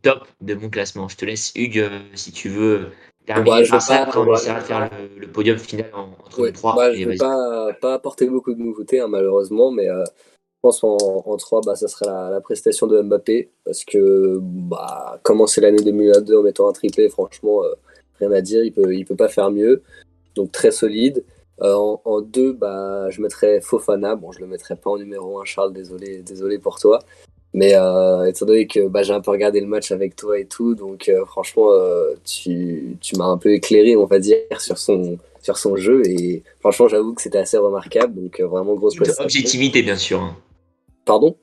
top de mon classement. Je te laisse, Hugues, euh, si tu veux terminer par ça, quand on essaiera de faire le, podium final entre les trois. je ne vais pas, pas, apporter beaucoup de nouveautés, hein, malheureusement, mais euh, je pense en, en 3, bah, ça serait la, prestation de Mbappé, parce que bah, commencer l'année 2022 en mettant un triplé, franchement, rien à dire, il ne peut, il peut pas faire mieux. Donc très solide. En, deux, bah, je mettrais Fofana. Bon, je le mettrais pas en numéro 1, Charles, désolé, désolé pour toi. Mais étant donné que bah, j'ai un peu regardé le match avec toi et tout, donc franchement, tu, tu m'as un peu éclairé, on va dire, sur son, sur son jeu. Et franchement, j'avoue que c'était assez remarquable. Donc, vraiment grosse Toute objectivité, bien sûr. Hein. Pardon?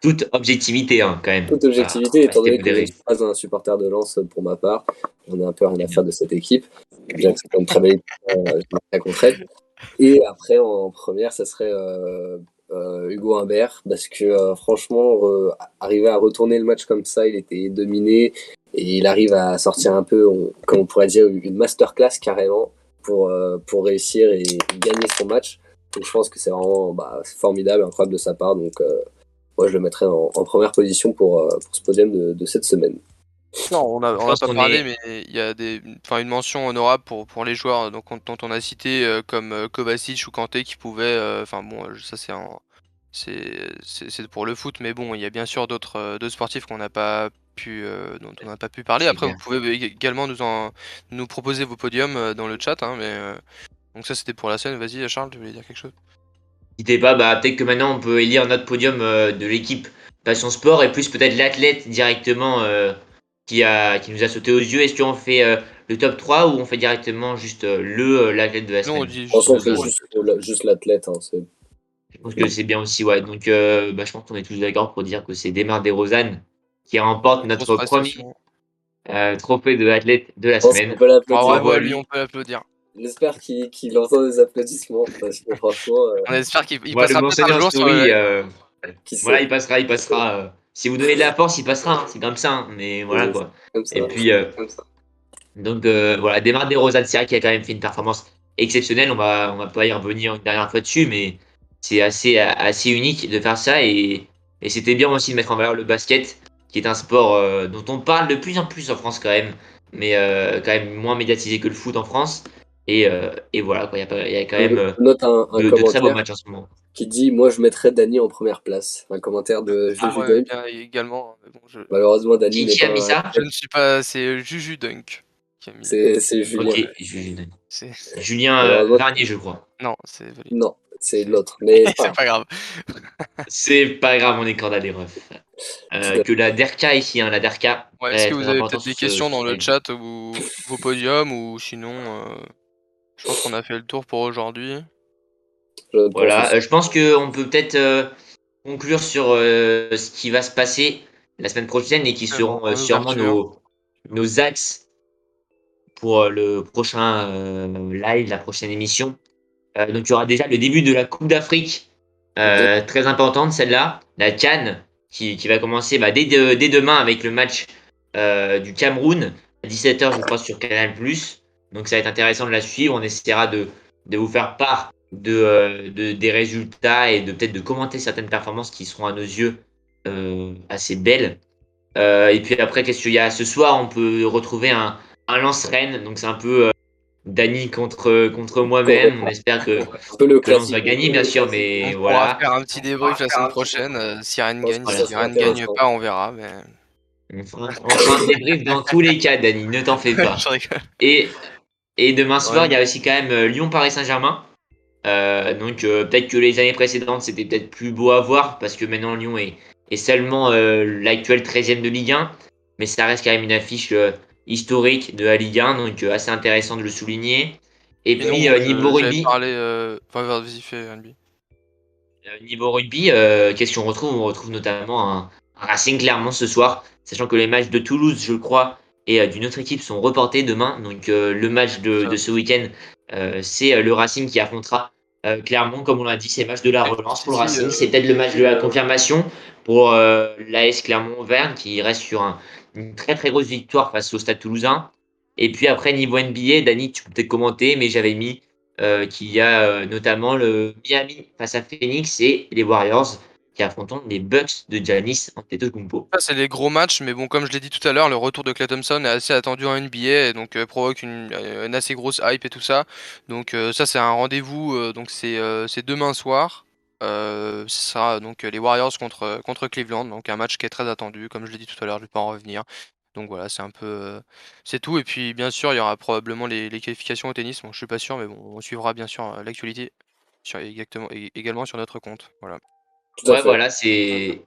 Toute objectivité, hein, quand même. Toute objectivité, étant donné que je ne suis pas un supporter de lance pour ma part. On a un peu rien à faire de cette équipe. Bien que c'est une très belle équipe, Et après, en première, ça serait euh, euh, Hugo Humbert, parce que euh, franchement, arriver à retourner le match comme ça, il était dominé et il arrive à sortir un peu, comme on pourrait dire, une masterclass carrément pour, pour réussir et gagner son match. Donc je pense que c'est vraiment bah, formidable, incroyable de sa part. Donc moi, je le mettrais en, première position pour, pour ce podium de cette semaine. Non, on n'a pas parlé, mais il y a des, une mention honorable pour, pour les joueurs donc, dont on a cité euh, comme euh, Kovacic ou Kanté qui pouvaient. Euh, enfin bon, ça c'est c'est pour le foot, mais bon, il y a bien sûr d'autres sportifs qu'on n'a pas pu, dont on n'a pas pu parler. Après, vous pouvez également nous, en, nous proposer vos podiums dans le chat. Hein, mais, donc ça c'était pour la scène. Vas-y Charles, tu voulais dire quelque chose? N'hésitez pas, bah, peut-être que maintenant on peut élire notre podium de l'équipe Passion Sport et plus peut-être l'athlète directement qui, a, qui nous a sauté aux yeux. Est-ce qu'on fait euh, le top 3 ou on fait directement juste euh, le euh, l'athlète de la semaine Non, on dit juste, juste, l'athlète. Hein, je pense que c'est bien aussi, ouais. Donc, bah, je pense qu'on est tous d'accord pour dire que c'est Demar Rosanne qui remporte notre premier trophée de l'athlète de la semaine. On peut l'applaudir. lui, on peut l'applaudir. J'espère qu'il entend des applaudissements parce que franchement. On espère qu'il passera peut-être un jour sur Voilà, il passera, il passera si vous donnez de la force, il passera. Hein. C'est comme ça. Hein. Mais voilà quoi. Et puis, euh, donc euh, voilà, Desmar des Rosades, c'est qui a quand même fait une performance exceptionnelle. On va, on va pas y revenir une dernière fois dessus, mais c'est assez, assez unique de faire ça. Et, et c'était bien aussi de mettre en valeur le basket, qui est un sport euh, dont on parle de plus en plus en France quand même, mais quand même moins médiatisé que le foot en France. Et, et voilà, il y, a, quand même de, très beaux matchs en ce moment qui dit Moi, je mettrais Dany en première place. Un commentaire de ah Juju Dunk. également. Malheureusement, Dany n'est pas. Mis ça je ne suis pas. C'est Juju Dunk. C'est Julien. Julien euh, Varnier, je crois. Non, c'est Non, c'est l'autre. Mais c'est pas grave. c'est pas grave, on est corda des refs. Euh, que la Derka ici, hein, la Derka. Est-ce que vous avez peut-être des questions dans le chat ou vos podiums ou sinon, euh, je pense qu'on a fait le tour pour aujourd'hui. Voilà, euh, je pense qu'on peut peut-être euh, conclure sur euh, ce qui va se passer la semaine prochaine et qui seront sûrement nos, nos axes pour le prochain live, la prochaine émission. donc il y aura déjà le début de la Coupe d'Afrique, très importante celle-là, la Cannes, qui, qui, va commencer bah, dès, dès, demain avec le match du Cameroun à 17h je crois sur Canal+. Donc ça va être intéressant de la suivre, on essaiera de, de vous faire part euh, de, des résultats et de peut-être de commenter certaines performances qui seront à nos yeux euh, assez belles. Euh, et puis après, qu'est-ce qu'il y a? Ce soir On peut retrouver un, un lance-rennes, donc c'est un peu Dany contre, contre moi-même. On espère que, le lance va gagner, bien sûr, mais on voilà. On va faire un petit débrief la semaine prochaine. si rien ne gagne, si rien ne gagne pas, on verra. Mais... On fera, un débrief dans tous les cas, Dany, ne t'en fais pas. et, et demain soir, il y a aussi quand même Lyon-Paris-Saint-Germain. Euh, donc euh, peut-être que les années précédentes c'était peut-être plus beau à voir parce que maintenant Lyon est, est seulement euh, l'actuel 13e de Ligue 1, mais ça reste quand même une affiche historique de la Ligue 1, donc assez intéressant de le souligner. Et, puis niveau rugby. niveau rugby, qu'est-ce qu'on retrouve? On retrouve notamment un, Racing Clermont ce soir, sachant que les matchs de Toulouse, je crois, et d'une autre équipe sont reportés demain. Donc le match de, de ce week-end euh, c'est euh, le Racing qui affrontera euh, clairement, comme on l'a dit, c'est match de la relance pour le Racing. C'est peut-être le match de la confirmation pour l'AS Clermont-Auvergne qui reste sur une très très grosse victoire face au Stade Toulousain. Et puis après, niveau NBA, Dani, tu peux peut-être commenter, mais j'avais mis qu'il y a notamment le Miami face à Phoenix et les Warriors qui les Bucks de Giannis Antetokounmpo. Ça c'est les gros matchs, mais bon, comme je l'ai dit tout à l'heure, le retour de Clay Thompson est assez attendu en NBA et donc euh, provoque une, assez grosse hype et tout ça. Donc euh, ça c'est un rendez-vous, euh, donc c'est demain soir. ce sera donc les Warriors contre, contre Cleveland, donc un match qui est très attendu, comme je l'ai dit tout à l'heure, je ne vais pas en revenir. Donc voilà, c'est un peu, c'est tout. Et puis bien sûr, il y aura probablement les, qualifications au tennis. Bon, je suis pas sûr, mais bon, on suivra bien sûr l'actualité également sur notre compte. Voilà. Ouais, voilà, c'est.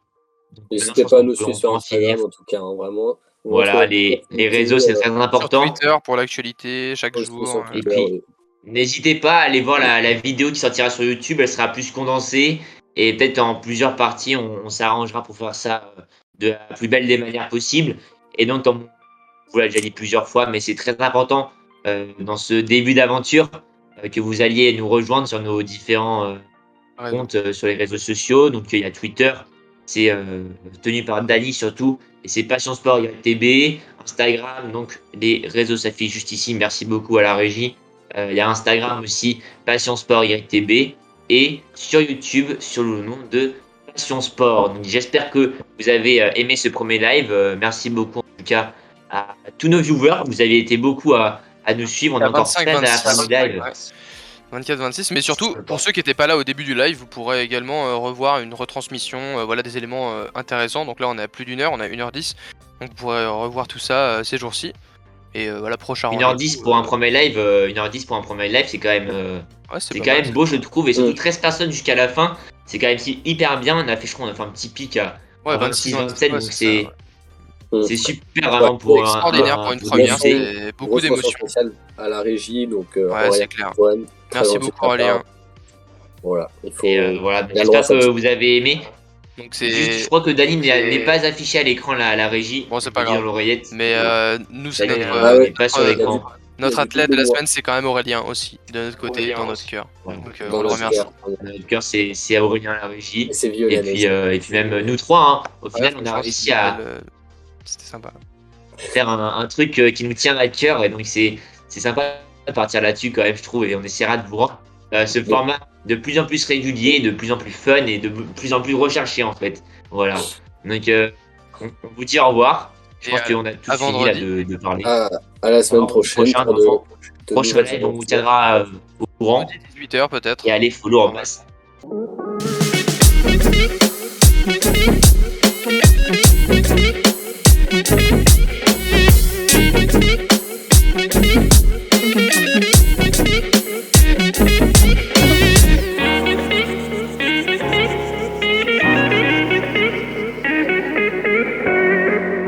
N'hésitez pas à nous suivre sur Instagram en tout cas, hein, vraiment. Voilà, les, les réseaux, c'est très important. Sur Twitter pour l'actualité, chaque jour. Et puis, n'hésitez pas à aller voir la, la, vidéo qui sortira sur YouTube, elle sera plus condensée. Et peut-être en plusieurs parties, on, s'arrangera pour faire ça euh, de la plus belle des manières possibles. Et donc, comme vous l'avez déjà dit plusieurs fois, mais c'est très important euh, dans ce début d'aventure euh, que vous alliez nous rejoindre sur nos différents comptes sur les réseaux sociaux. Donc, il y a Twitter, c'est tenu par Dali surtout, et c'est Passion Sport YTB, Instagram, donc les réseaux s'affichent juste ici. Merci beaucoup à la régie. il y a Instagram aussi, Passion Sport YTB et sur YouTube sur le nom de Passion Sport. j'espère que vous avez euh, aimé ce premier live. Euh, merci beaucoup en tout cas à tous nos viewers. Vous avez été beaucoup à, nous suivre. On est encore 25, à la fin du live. 24-26, mais surtout pour ceux qui n'étaient pas là au début du live, vous pourrez également euh, revoir une retransmission, voilà des éléments intéressants. Donc là on est à plus d'une heure, on a 1h10, donc vous pourrez revoir tout ça ces jours-ci. Et voilà, prochain 1h10 pour un premier live, 1h10 pour un premier live, c'est quand même c'est quand même beau, je trouve, et surtout 13 personnes jusqu'à la fin. C'est quand même hyper bien. On a fait, je crois, on a fait un petit pic à 26, 27, donc c'est. C'est super vraiment pour extraordinaire pour une première, c'est beaucoup d'émotions. à la régie, donc euh, ouais, c'est clair. Merci beaucoup Aurélien. Voilà, il faut. Euh, voilà, j'espère que vous avez aimé. Donc c'est. Je crois que Dani n'est pas affiché à l'écran la, la régie. Bon, c'est pas grave. l'oreillette. Mais euh, nous, c'est notre. Ah, ouais, pas sur l'écran. Notre athlète de la semaine, c'est quand même Aurélien aussi, de notre côté, dans notre cœur. Donc euh, on le remercie. Notre cœur, c'est Aurélien la régie. Et, puis, euh, et puis même nous trois, hein. au final, on a réussi à. C'était sympa. Faire un, truc qui nous tient à cœur, et donc c'est sympa de partir là-dessus quand même, je trouve, et on essaiera de vous rendre euh, ce format de plus en plus régulier, de plus en plus fun et de plus en plus recherché en fait. Voilà. Donc on vous dit au revoir. Je pense qu'on a tout fini là, de, de, parler. À, à, la semaine prochaine. Prochain, de, prochain live, on vous tiendra euh, au courant. 18h peut-être. Et allez, follow en masse. Thank you.